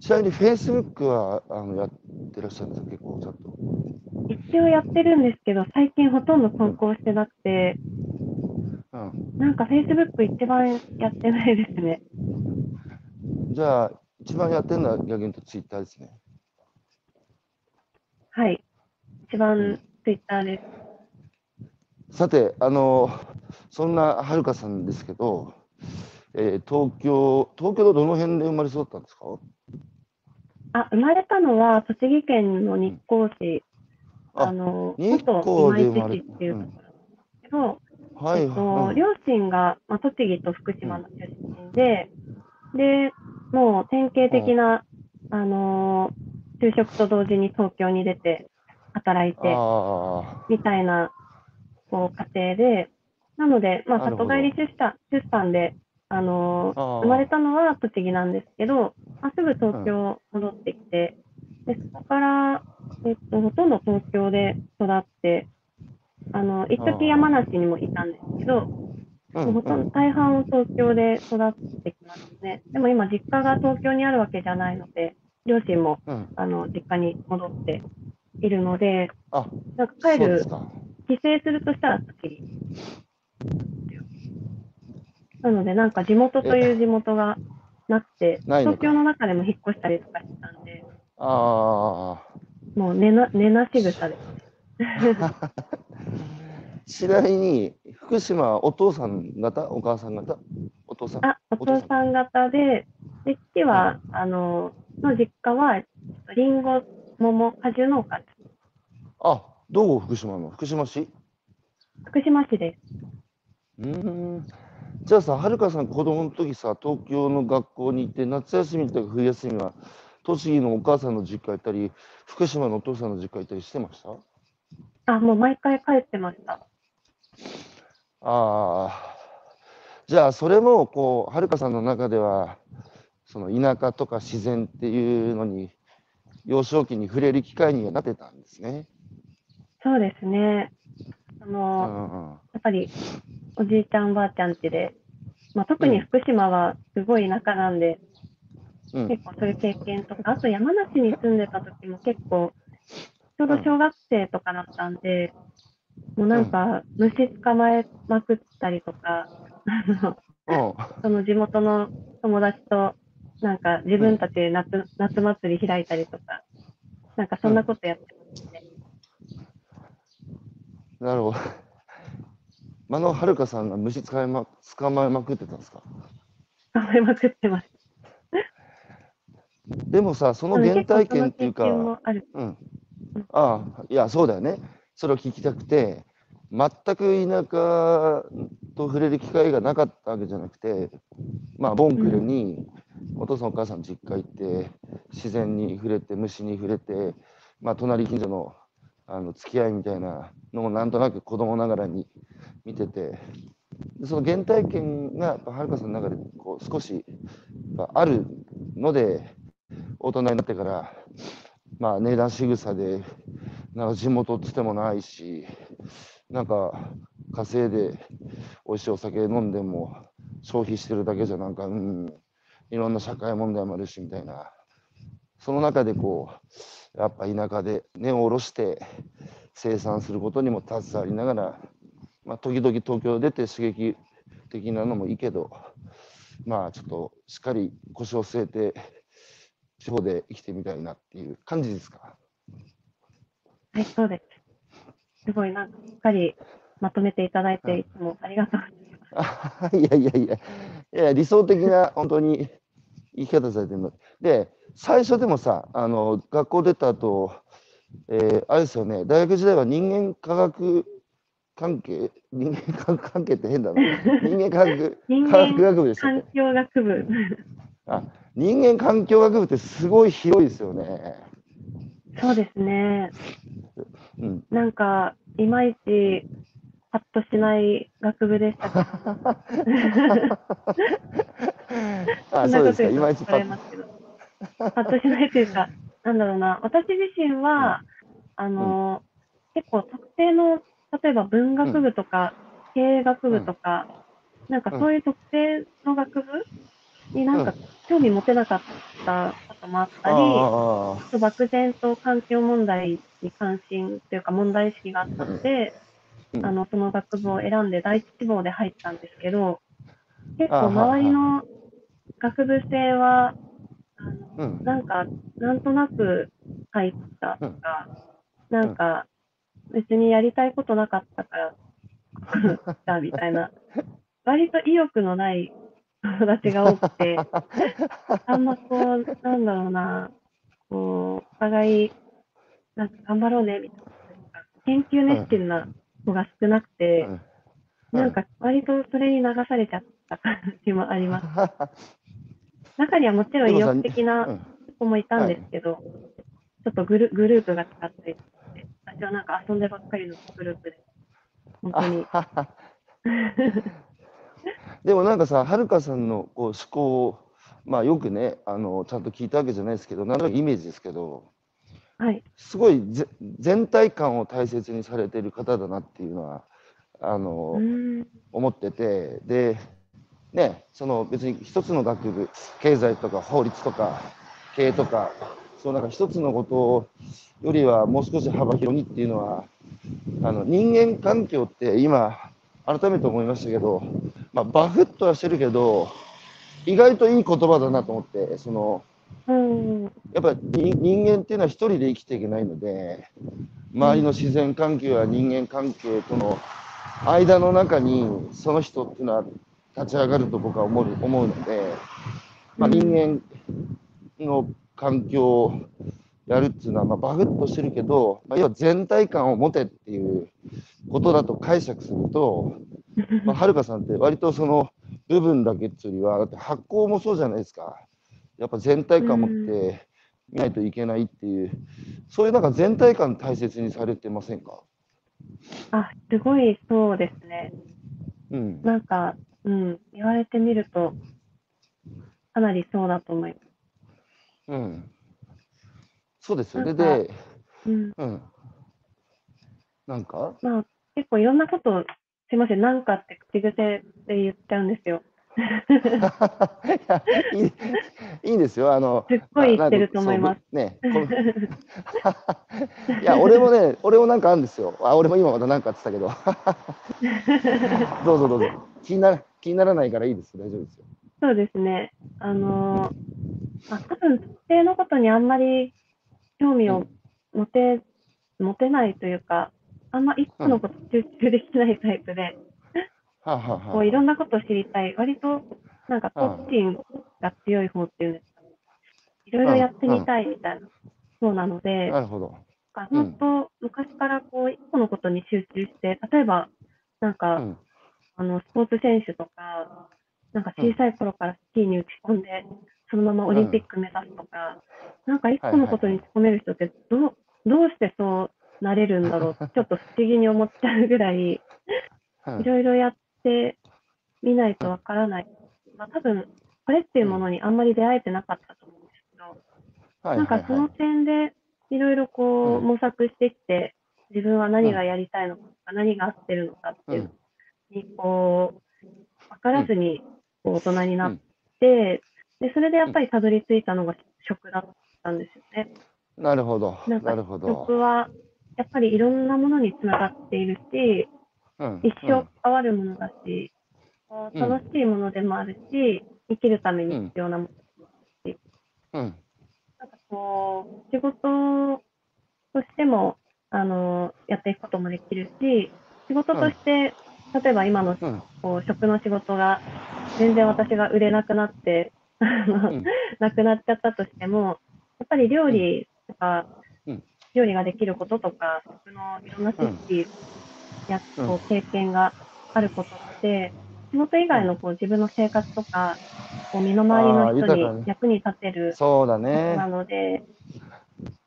ちなみに Facebook はあのやってらっしゃるんですか、結構ちゃんと。一応やってるんですけど、最近ほとんど投稿してなくて、うん。なんか Facebook 一番やってないですね。じゃあ、一番やってるのは逆に言うと Twitter ですね。はい。一番 Twitter です。さて、あの、そんなはるかさんですけど、えー東京、東京のどの辺で生まれ育ったんですか？あ、生まれたのは栃木県の日光市、ああの、日元光で生まれっていうところはいえっと、はい。両親が、まあ、栃木と福島の出身で、で、もう典型的な、あのー就職と同時に東京に出て働いて、あみたいな、こう、家庭で、なので、まあ、里帰り出産出産で、あのー生まれたのは栃木なんですけど、まあ、すぐ東京戻ってきて、で、そこから、えっと、ほとんど東京で育って、あの、一時山梨にもいたんですけど、あ、うんほとんどうん大半を東京で育ってきますね。でも今、実家が東京にあるわけじゃないので、両親もうん。あの実家に戻っているので、あ、なんか帰る。帰省するとしたら栃木。なので、なんか地元という地元がなくて、東京の中でも引っ越したりとかしてたんで、あもう寝な寝なし草です。あ。[laughs] ちなみに、福島はお父さん方お母さん方お父さんあ、お父さん方で、で父は、あの、の実家は、りんご、桃、果樹農家。あ、どこ福島の？福島市？福島市です。うーん。じゃあさ、はるかさん子供の時さ、東京の学校に行って、夏休みとか冬休みは、栃木のお母さんの実家行ったり、福島のお父さんの実家行ったりしてました？あ、もう毎回帰ってました。ああ。じゃあ、それも、こう、はるかさんの中では、その田舎とか自然っていうのに、幼少期に触れる機会にはなってたんですね。そうですね。あうの。やっぱり、おじいちゃん、おばあちゃん家で、まあ、特に福島はすごい田舎なんで、うん。結構そういう経験とか、あと山梨に住んでた時も結構、ちょうど小学生とかだったんで、もうなんか虫捕まえまくったりとか。[laughs] その地元の友達と、なんか自分たちで夏,、夏祭り開いたりとか、なんかそんなことやってますね。なるほど。[laughs] 間野はるかさんが虫捕まえま捕まえまくってたんですか？捕まえまくってます。でもさ、その原体験っていうか。うん。ああ、いや、そうだよね。それを聞きたくて、全く田舎と触れる機会がなかったわけじゃなくて、まあ、ボンクルにお父さんお母さん実家行って、自然に触れて、虫に触れて、まあ、隣近所のあの付き合いみたいなのもなんとなく子供ながらに見ててその原体験がやっぱはるかさんの中でこう少しあるので大人になってからまあ値段仕草でなんか地元っつってもないしなんか稼いで美味しいお酒飲んでも消費してるだけじゃなんかうんいろんな社会問題もあるしみたいな。その中でこうやっぱ田舎で根を下ろして生産することにも携わりながら、まあ、時々東京出て刺激的なのもいいけどまあちょっとしっかり腰を据えて地方で生きてみたいなっていう感じですか？はい、そうです。すごい、なんか、しっかりまとめていただいて、いつもありがとうございます。あいやいやいや、いや理想的な本当に生き方されてるの。で、最初でもさ、あの学校出た後、えーあれですよね、大学時代は人間科学関係、人間科学関係って変だな。人間科学 [laughs] 人科学間学部でしたっ環け境学部。あ人間環境学部ってすごい広いですよね。そうですね。うん、なんか、いまいち、パッとしない学部でした [laughs] そうですか。いまいちパッ。パッとしないというか、なんだろうな、私自身は、あの、結構特定の、例えば文学部とか、経営学部とか、なんかそういう特定の学部になんか興味持てなかったこともあったり、ああちょっと漠然と環境問題に関心というか問題意識があったので、うん。あの、その学部を選んで第一志望で入ったんですけど、結構周りの学部生は、あのうん。なんか、なんとなく入ったとか、なんか、別にやりたいことなかったから、[laughs] だみたいな、割と意欲のない友達が多くて、あんまこう、なんだろうな、こう、お互い、なんか頑張ろうね、みたいな。研究熱心な子が少なくて、うんなんか割とそれに流されちゃった感じもあります。[laughs] 中にはもちろん意欲的うなん子もいたんですけど、ちょっとグルグループが使っていて、私はなんか遊んでばっかりのグループで、本当に。[laughs] でもなんかさ、はるかさんのこう思考を、まあよくね、あのちゃんと聞いたわけじゃないですけど、なんとなくイメージですけど、はい。すごいぜ全体感を大切にされてる方だなっていうのは、あの。思ってて、で、ね、その別に一つの学部、経済とか法律とか経営とか、そうなんか一つのことよりはもう少し幅広にっていうのは、あの人間環境って今、改めて思いましたけど、まあ、バフッとはしてるけど、意外といい言葉だなと思って、そのうん。やっぱり人間っていうのは一人で生きていけないので、周りの自然環境や人間関係との間の中にその人っていうのは立ち上がると僕は思う思うので、まあ、うん人間の環境をやるっていうのは、まあ、バグッとしてるけど、まあ、要は全体感を持てっていうことだと解釈すると、[laughs] まあ、はるかさんって割とその部分だけっていうよりは、だって発酵もそうじゃないですか。やっぱ全体感を持って見ないといけないっていう、そういうなんか全体感大切にされてませんか？あ、すごいそうですね。うん。なんか、うん、言われてみると、かなりそうだと思います。うん。そうですよね。で、うん。うん。なんか？まあ、結構いろんなこと、すいません、なんかって口癖で言っちゃうんですよ。[laughs] いやいいいですよ。あの、すっごい言ってると思います。ね。[laughs] いや、俺もね、俺もなんかあるんですよ。あ、俺も今まだなんかってたけど。[laughs] どうぞどうぞ。気にな気にならないからいいです。大丈夫ですよ。そうですね。あのーまあ、多分特定のことにあんまり興味を持て、持てないというか、あんま一個のこと集中できないタイプで、はあ、はあはあこういろんなことを知りたい。割となんか好奇心が強い方っていうんですかね。いろいろやってみたいみたいな、そうなので、なるほど。本当、昔からこう一個のことに集中して、例えば、なんか、うん。あの、スポーツ選手とか、なんか小さい頃からスキーに打ち込んで、そのままオリンピック目指すとか、なんか一個のことに突っ込める人ってどう、どうしてそうなれるんだろうちょっと不思議に思っちゃうぐらい、うんいろいろやってみないとわからない。まあ、多分、これっていうものにあんまり出会えてなかったと思うんですけど、はいなんかその点でいろいろこううん模索してきて、自分は何がやりたいのかとか、何が合ってるのかっていうのに、こう、分からずにこう大人になって、で、それでやっぱりたどり着いたのが食だったんですよね。なるほど。なんかなるほど。食は、やっぱりいろんなものにつながっているし、うん一生関わるものだし、こううん楽しいものでもあるし、生きるために必要なものうん。うん。なんかこう、仕事としても、あの、やっていくこともできるし、仕事として、例えば今のうん。こう食の仕事が、全然私が売れなくなって、なくなっちゃったとしても、やっぱり料理とか、うん料理ができることとか、食のいろんな知識や、うんこう経験があることって、仕事以外のこう自分の生活とか、こう身の回りの人に役に立てるそうだことなね。ので、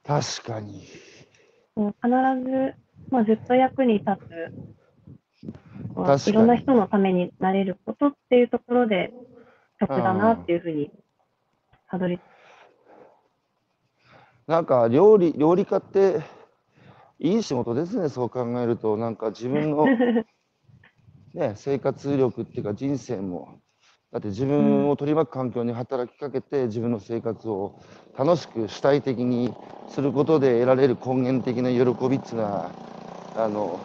確かに。もう必ず、まあ、ずっと役に立つ、いろんな人のためになれることっていうところで、食だなっていうふうにたどり着なんか料理、料理家っていい仕事ですね、そう考えると。なんか自分の、[laughs] ね、生活力っていうか人生も、だって自分を取り巻く環境に働きかけて自分の生活を楽しく主体的にすることで得られる根源的な喜びっていうのは、あの、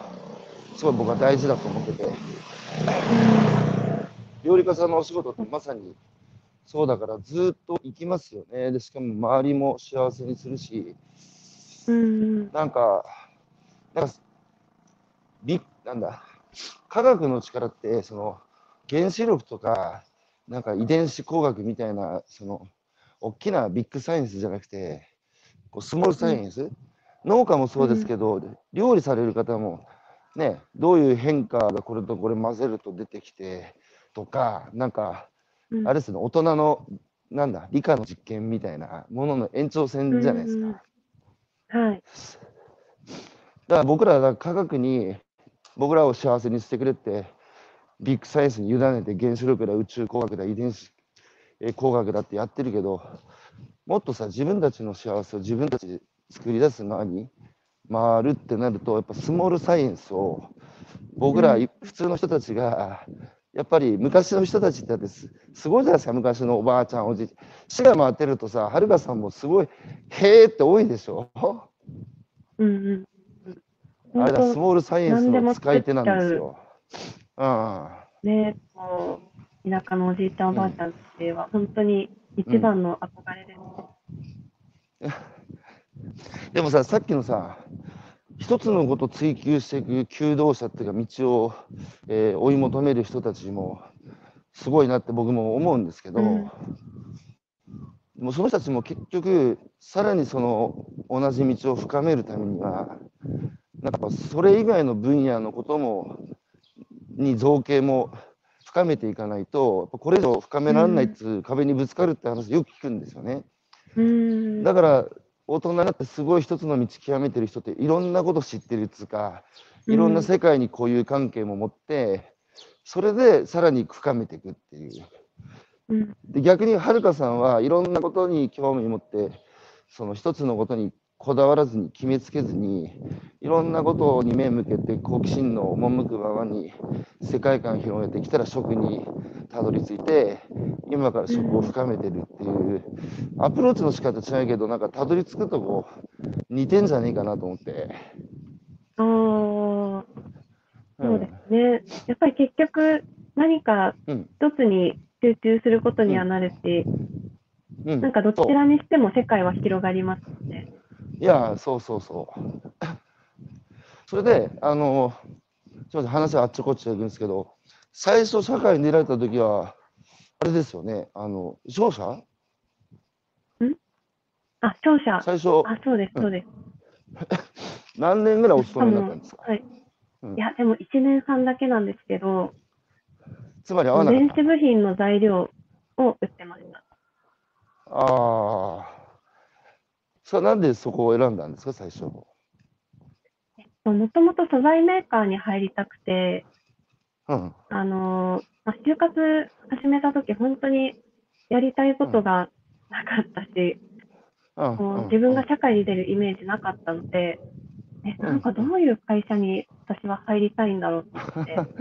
すごい僕は大事だと思ってて。料理家さんのお仕事ってまさにそうだからずっと行きますよね。で、しかも周りも幸せにするし、うんなんか、なんか、びなんだ、科学の力って、その、原子力とか、なんか遺伝子工学みたいな、その、大きなビッグサイエンスじゃなくて、こうスモールサイエンス、農家もそうですけど、料理される方も、ね、どういう変化がこれとこれ混ぜると出てきて、とか、なんか、うんあれですね、大人の、なんだ、理科の実験みたいなものの延長線じゃないですか。はい。だから僕らは科学に僕らを幸せにしてくれってビッグサイエンスに委ねて原子力だ宇宙工学だ遺伝子えー工学だってやってるけどもっとさ自分たちの幸せを自分たちで作り出す側に回るってなるとやっぱスモールサイエンスを僕ら、うん普通の人たちがやっぱり昔の人たちってだってすすごいじゃないですか昔のおばあちゃんおじいちゃん死が回ってるとさはるかさんもすごいへーって多いでしょ？うんうん。あれだ、ス本モールサイエンスの使い手なんですよ。うん。当ね、こう、田舎のおじいちゃんおばあちゃんっては本当に一番の憧れです。[laughs] でもさ、さっきのさ、一つのことを追求していく求道者っていうか、道を、えー追い求める人たちもすごいなって僕も思うんですけど、うんでもその人たちも結局、さらにその同じ道を深めるためには、なんかそれ以外の分野のことも、に造形も深めていかないと、やっぱこれ以上深められないっていう壁にぶつかるって話よく聞くんですよね。うん。だから大人になってすごい一つの道極めてる人っていろんなこと知ってるっつうかいろんな世界に固有関係も持ってそれでさらに深めていくっていううん。で逆にはるかさんはいろんなことに興味を持ってその一つのことにこだわらずに決めつけずにいろんなことに目向けて好奇心の赴くままに世界観を広げてきたら食にたどり着いて今から食を深めてるっていうアプローチの仕方違うけどなんかたどり着くとこ似てんじゃねえかなと思って。ああ、そうですね。やっぱり結局、何かうん一つに集中することにはなるし、うんなんかどちらにしても世界は広がりますので。いや、そうそうそう。[coughs] それで、あの、すみません、話はあっちこっちで行くんですけど、最初社会に出られた時は、あれですよね、あの、商社あ、商社。最初、あ、そうです、そうです。[laughs] 何年ぐらいお勤めになったんですか？はい。うんいや、でも1年半だけなんですけど、つまり合わなかっ電子部品の材料を売ってました。た。ああ。それはなんでそこを選んだんですか、最初。もともと素材メーカーに入りたくて、うん。あのーまあ、就活始めた時本当にやりたいことがなかったし、うん。自分が社会に出るイメージなかったので、え、うんなんかどういう会社に私は入りたいんだろうって思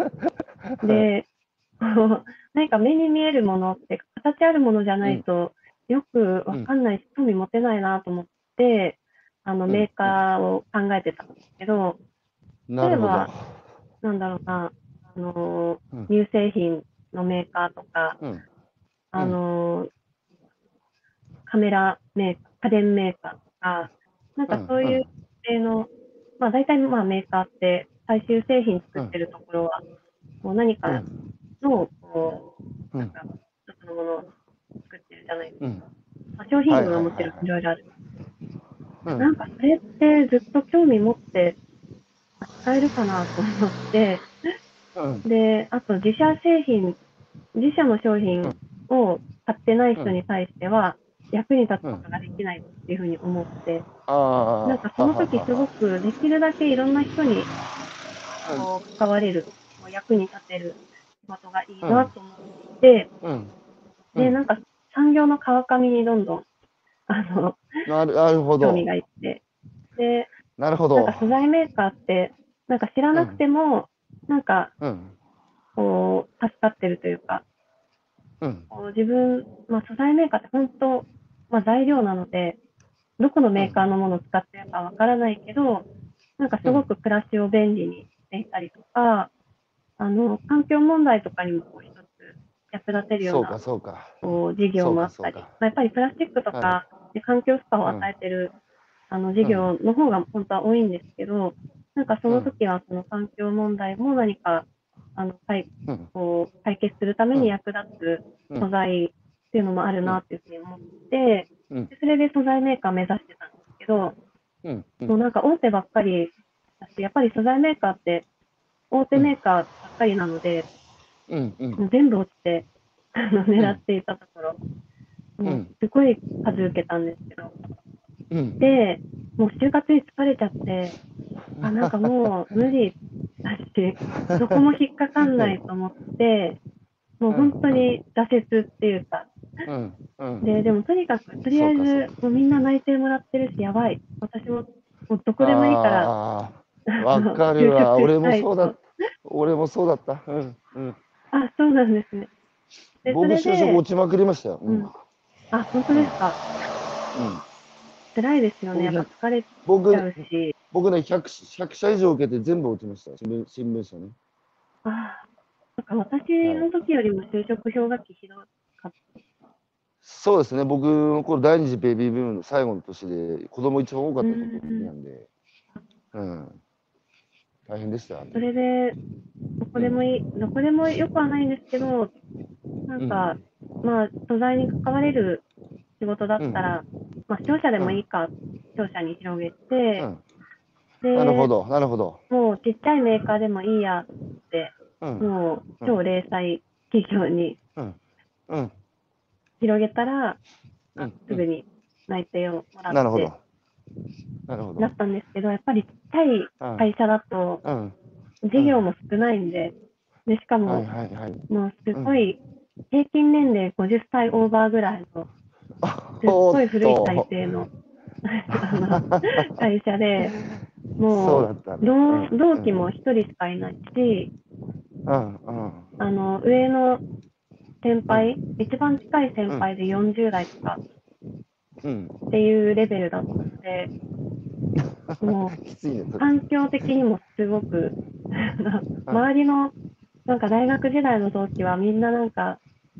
って。[laughs] で、[laughs] 何か目に見えるものって形あるものじゃないとよくわかんないし、興味持てないなと思って、あのうんメーカーを考えてたんですけど、なるほど。なんだろうな、あのーうん乳製品のメーカーとか、うん。あのーカメラメーカー、家電メーカーとか、なんかそういう系の、まあ大体まあメーカーって最終製品作ってるところは、もう何かの、こう、うんなんか一つのものを作ってるじゃないですか。うん。まあ、商品群はもちろんいろいろある。うん。なんかそれってずっと興味持って使えるかなと思って、うん。で、あと自社製品、自社の商品を買ってない人に対しては、役に立つことができないっていうふうに思って、ああ。なんかその時すごく。くできるだけいろんな人にこう関われる、こう役に立てる仕事がいいなと思って、うん。で、なんか産業の川上にどんどん、あの、なる、なるほど興。味がいって、で、なるほどなんか。素材メーカーって、なんか知らなくても、なんかうん。こう、助かってるというか、うん。こう自分、まあ、素材メーカーって本当、まあ、材料なので、どこのメーカーのものを使ってるかわからないけど、なんかすごく暮らしを便利にしていたりとか、あの、環境問題とかにもこう一つ役立てるよそううか、なそうか。こう事業もあったり、まあ、やっぱりプラスチックとかはで環境負荷を与えてる、あの事業の方が本当は多いんですけど、なんかその時はその環境問題も何か、あの、解うん。こう解決するために役立つうん。素材っていうのもあるなっていうふうに思って、うん。でそれで素材メーカー目指してたんですけど、うん。う。もうんなんか大手ばっかりだし、やっぱり素材メーカーって大手メーカーばっかりなので、全部落ちて、あの狙っていたところ、んもうすごい数受けたんですけど、うん。で、もう就活に疲れちゃって、あ、なんかもう [laughs] 無理だし、どこも引っかかんないと思って、もう本当に挫折っていうか、うん。うん。で、でもとにかく、とりあえずか、もうみんな内定もらってるし、やばい。私も、もうどこでもいいから、わかるわ。[laughs] 俺もそうだ。俺もそうだった。うん。うん。あ、そうなんですね。僕、れ就職で、落ちまくりましたよ。うん。うんあ、本当ですか？辛いですよね。やっぱ疲れち僕ゃ、うし。僕ね、100, 100社以上受けて全部落ちました。新聞新聞社ね。あそっか、私の時よりも就職氷河期ひどかっそうですね。僕の頃第二次ベビーブームの最後の年で子供一番多かった時なんで、うん。大変でしたよね。それで、どこでもいい、どこでもよくはないんですけど、なんか、まあ、素材に関われる仕事だったら、まあ、商社でもいいか、商社に広げて、うん。で、なるほど、なるほど。もうちっちゃいメーカーでもいいやって、うん。もう超零細企業にうん。広げたら、うんすぐに内定をもらってなるほど。なるほど。なったんですけど、やっぱりちっちゃいうん会社だと、うん。事業も少ないんで、でしかはいも。もうすごい、平均年齢50歳オーバーぐらいの、[laughs] すっごい古い体制の会社で、もう同うん同期も一人しかいないし、あの上の先輩、一番近い先輩で40代とかうん。っていうレベルだったので、もう [laughs] きついね、それ。環境的にもすごく、[laughs] 周りのなんか大学時代の同期はみんななんか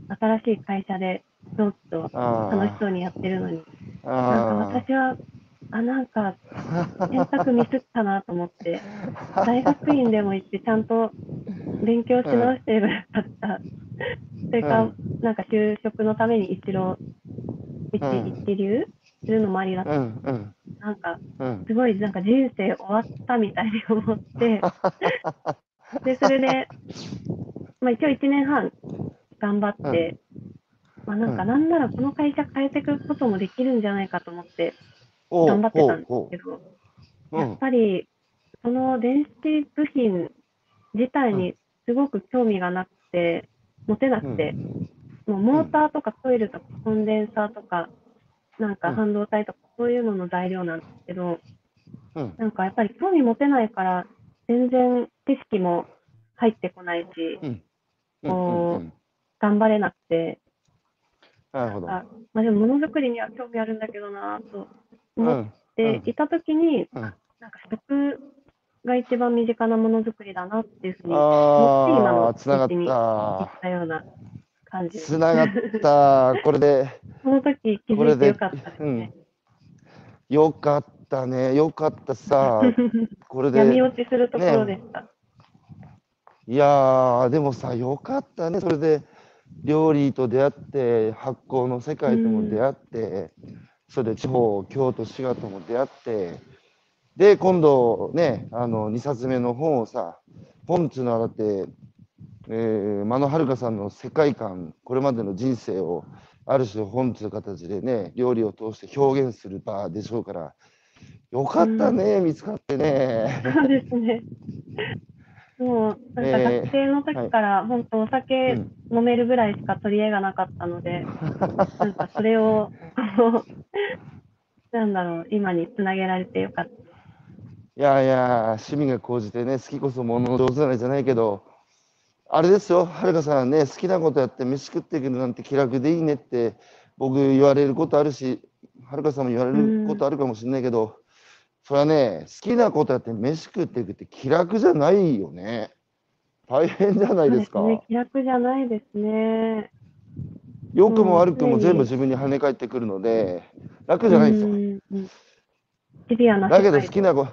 新しい会社で同期とあ楽しそうにやってるのに、あなんか私は、あ、なんか選択ミスったなと思って、大学院でも行ってちゃんと勉強し直してればよかった。[laughs] それか、なんか就職のために一浪、一うん。一流するのもありだった。うんうん。なんか、うん。すごいなんか人生終わったみたいに思って、[laughs] で、それで、まあ一応1年半頑張って、まあなんかうん。なんならこの会社変えていくこともできるんじゃないかと思って頑張ってたんですけど、やっぱり、そその電子部品自体にすごく興味がなくて、持てなくて、もうモーターとかコイルとかコンデンサーとか、なんか半導体とかそういうのの材料なんですけど、うん。なんかやっぱり興味持てないから、全然知識も入ってこないし、うん。うん。うん。頑張れなくて、なるほど。あまあ、でもものづくりには興味あるんだけどなぁとうん。思っていたときに、うん。なんか食が一番身近なものづくりだなっていうふうに思あって今のあ、つながっ道に行たっ。たような感じ。つながった。[laughs] これで、その時気これでづいてよかったですね。よかったね。よかったさ。[laughs] これで。闇落ちするところでした。いやー、でもさ、よかったね。それで、料理と出会って、発酵の世界とも出会って、それで地方、京都、滋賀とも出会って、で、今度ね、あの、2冊目の本をさ、本っつうのはだって、えー、間野遥さんの世界観、これまでの人生を、ある種本という形でね、料理を通して表現する場でしょうから、よかったね、見つかってね。そうですね。[laughs] もう、なんかえー学生の時から、本当お酒うん飲めるぐらいしか取り柄がなかったので、[laughs] なんかそれを、[laughs] なんだろう、今につなげられてよかった。いやいや、趣味が高じてね、好きこそものの上手なれじゃないけど、あれですよ、はるかさんね、好きなことやって飯食っていくなんて気楽でいいねって僕言われることあるし、はるかさんも言われることあるかもしれないけど、それはね、好きなことやって飯食っていくって気楽じゃないよね。大変じゃないですか。そうね。気楽じゃないですね。良くも悪くうんも全部自分に跳ね返ってくるので、楽じゃないですよ。うんうんだけど好きなこと、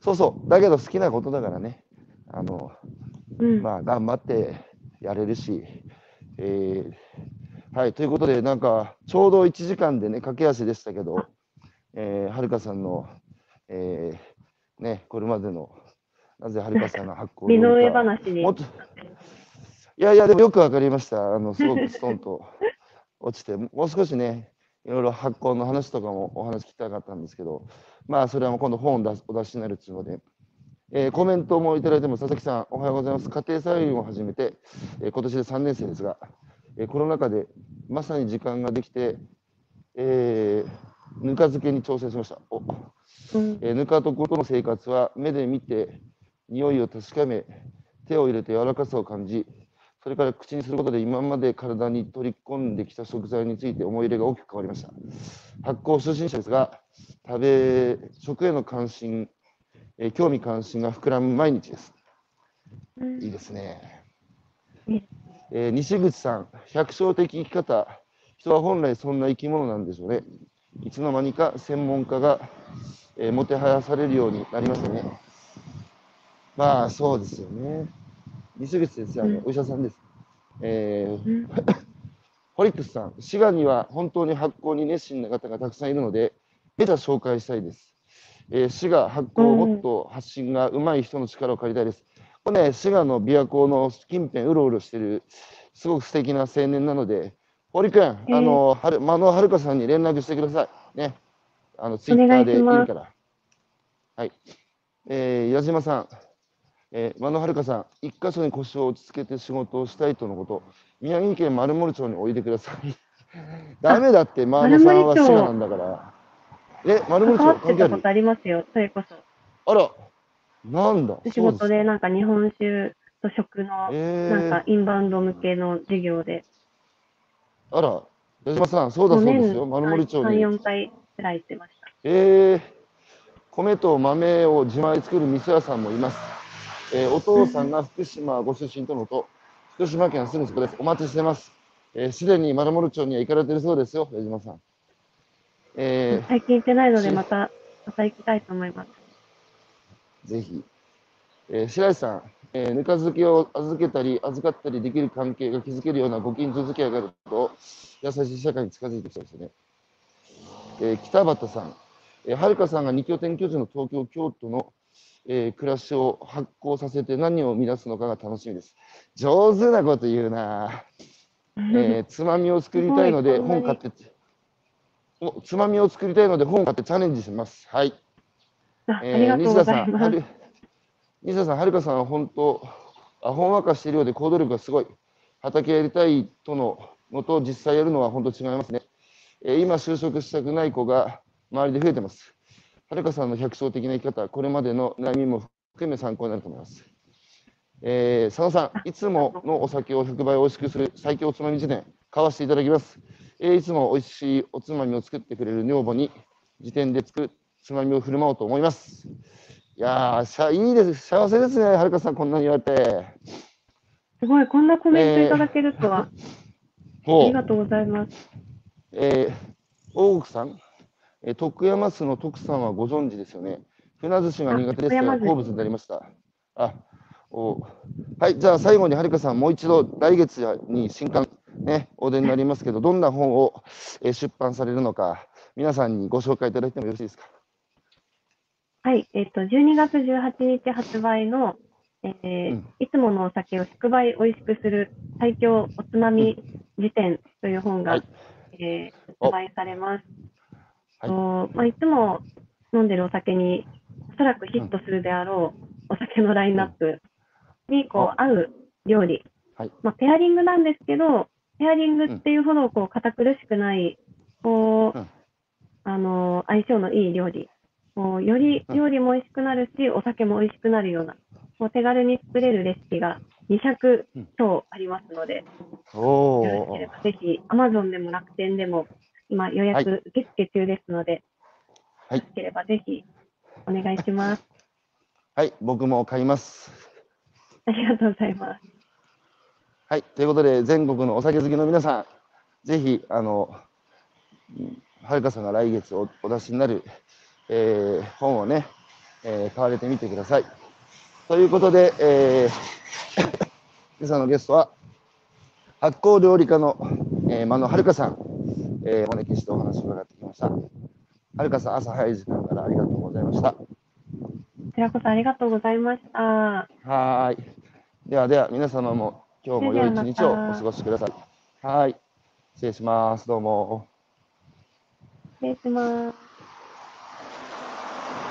そうそう、だけど好きなことだからね。あの、うん。まあ、頑張ってやれるし、えーはい、ということで、なんか、ちょうど1時間でね、駆け足でしたけど、えーはるかさんの、えーね、これまでの、なぜはるかさんの [laughs] 発行身の上話に。もっと、いやいや、でもよくわかりました。あの、すごくストンと落ちて、もう少しね、いろいろ発行の話とかもお話聞きたかったんですけど、まあ、それはもう今度本を出すお出しになるっていうので、えーコメントもいただいてます。佐々木さん、おはようございます。家庭菜園を始めて、えー今年で3年生ですが、えーコロナ禍でまさに時間ができて、えーぬか漬けに挑戦しました。おうんえーぬか床との生活は目で見て匂いを確かめ手を入れて柔らかさを感じそれから口にすることで今まで体に取り込んできた食材について思い入れが大きく変わりました発酵初心者ですが食べ食への関心、えー興味関心が膨らむ毎日ですうんいいですねえー西口さん百姓的生き方人は本来そんな生き物なんでしょうねいつの間にか専門家が、えーもてはやされるようになりましたね。まあそうですよね。西口先生、あのうんお医者さんです。えーうんホリックスさん、滋賀には本当に発酵に熱心な方がたくさんいるので、データ紹介したいです。えー滋賀発酵をもっと発信が上手い人の力を借りたいです。これね、滋賀の琵琶湖の近辺うろうろしてる、すごく素敵な青年なので、堀君、ーあの、はる、間野遥さんに連絡してください。ね。あの、ツイッターでいいから。はい。えー、矢島さん、えー、間野遥さん、一箇所に腰を落ち着けて仕事をしたいとのこと、宮城県丸森町においでください。[laughs] ダメだって、間野さんは滋賀なんだから。え、丸森町関係あるってたことありますよ、それこそ。あら、なんだ？仕事でなんか日本酒と食のなんかインバウンド向けの授業で、ー、あら、矢島さん、そうだそうですよ、年丸森町3、に。4回くらい行ってました。えー、米と豆を自前で作る味噌屋さんもいます。えーお父さんが福島ご出身とのと、福島県はすぐそこです。お待ちしてます。えーすでに丸森町には行かれてるそうですよ、矢島さん。え最近行ってないので、しまた、また行きたいと思います。ーぜひ。えー白石さん、えーぬか漬けを預けたり預かったりできる関係が築けるようなご近所付き合いがあると、優しい社会に近づいてきそうですね。えー北畑さん、えーはるかさんが二拠点居住の東京、京都の、えー暮らしを発行させて何を生み出すのかが楽しみです。上手なこと言うな。えー [laughs] つまみを作りたいので本買って、おつまみを作りたいので本買ってチャレンジします。はい。ああえーりがとうご西田さん、ざいます。はる [laughs] 西田さん、はるかさんは本当、あほんわかしているようで行動力がすごい。畑やりたいとののと実際やるのは本当違いますね。えー今就職したくない子が周りで増えてます。はるかさんの百姓的な生き方、これまでの悩みも含め参考になると思います。えー佐野さん、いつものお酒を100倍美味しくする最強おつまみ辞典、買わせていただきます。えーいつも美味しいおつまみを作ってくれる女房に、辞典で作るつまみを振る舞おうと思います。いやー、いいです。幸せですね、はるかさん、こんなに言われて。すごい、こんなコメントいただけるとは、あほうりがとうございます。えー、大奥さん、えー徳山市の徳さんはご存知ですよね。船寿司が苦手ですが、好物になりました。あ、おはい、じゃあ最後にはるかさん、もう一度来月に新刊、ね、お出になりますけど、どんな本を、えー出版されるのか、皆さんにご紹介いただいてもよろしいですか？はい、えっ、と、12月18日発売の、えーうん。いつものお酒を100倍美味しくする最強おつまみ辞典という本が、はい。えーお発売されます。はい。とまあ、いつも飲んでるお酒におそらくヒットするであろうお酒のラインナップにこう合う料理、はい。まあ、ペアリングなんですけど、ペアリングっていうほどこう堅苦しくない、こううんあの相性のいい料理、こうよりうん料理も美味しくなるし、お酒も美味しくなるような、もう手軽に作れるレシピが200超ありますので、およろしけれーばぜひ Amazon でも楽天でも今予はい約受付中ですので、はいよろしければぜひお願いします。はい、僕も買います。ありがとうございます。はい、ということで、全国のお酒好きの皆さん、ぜひ、あの、うんはるかさんが来月おお出しになる、えー本をね、えー買われてみてください。ということで、えー今朝のゲストは、発酵料理家の、えー、間野はるかさん、えーお招きしてお話を伺ってきました。はるかさん、朝早い時間からありがとうございました。こちらこそありがとうございました。はーい。ではでは、皆様も今日も良い一日をお過ごしください。はーい。失礼します。どうも。失礼します。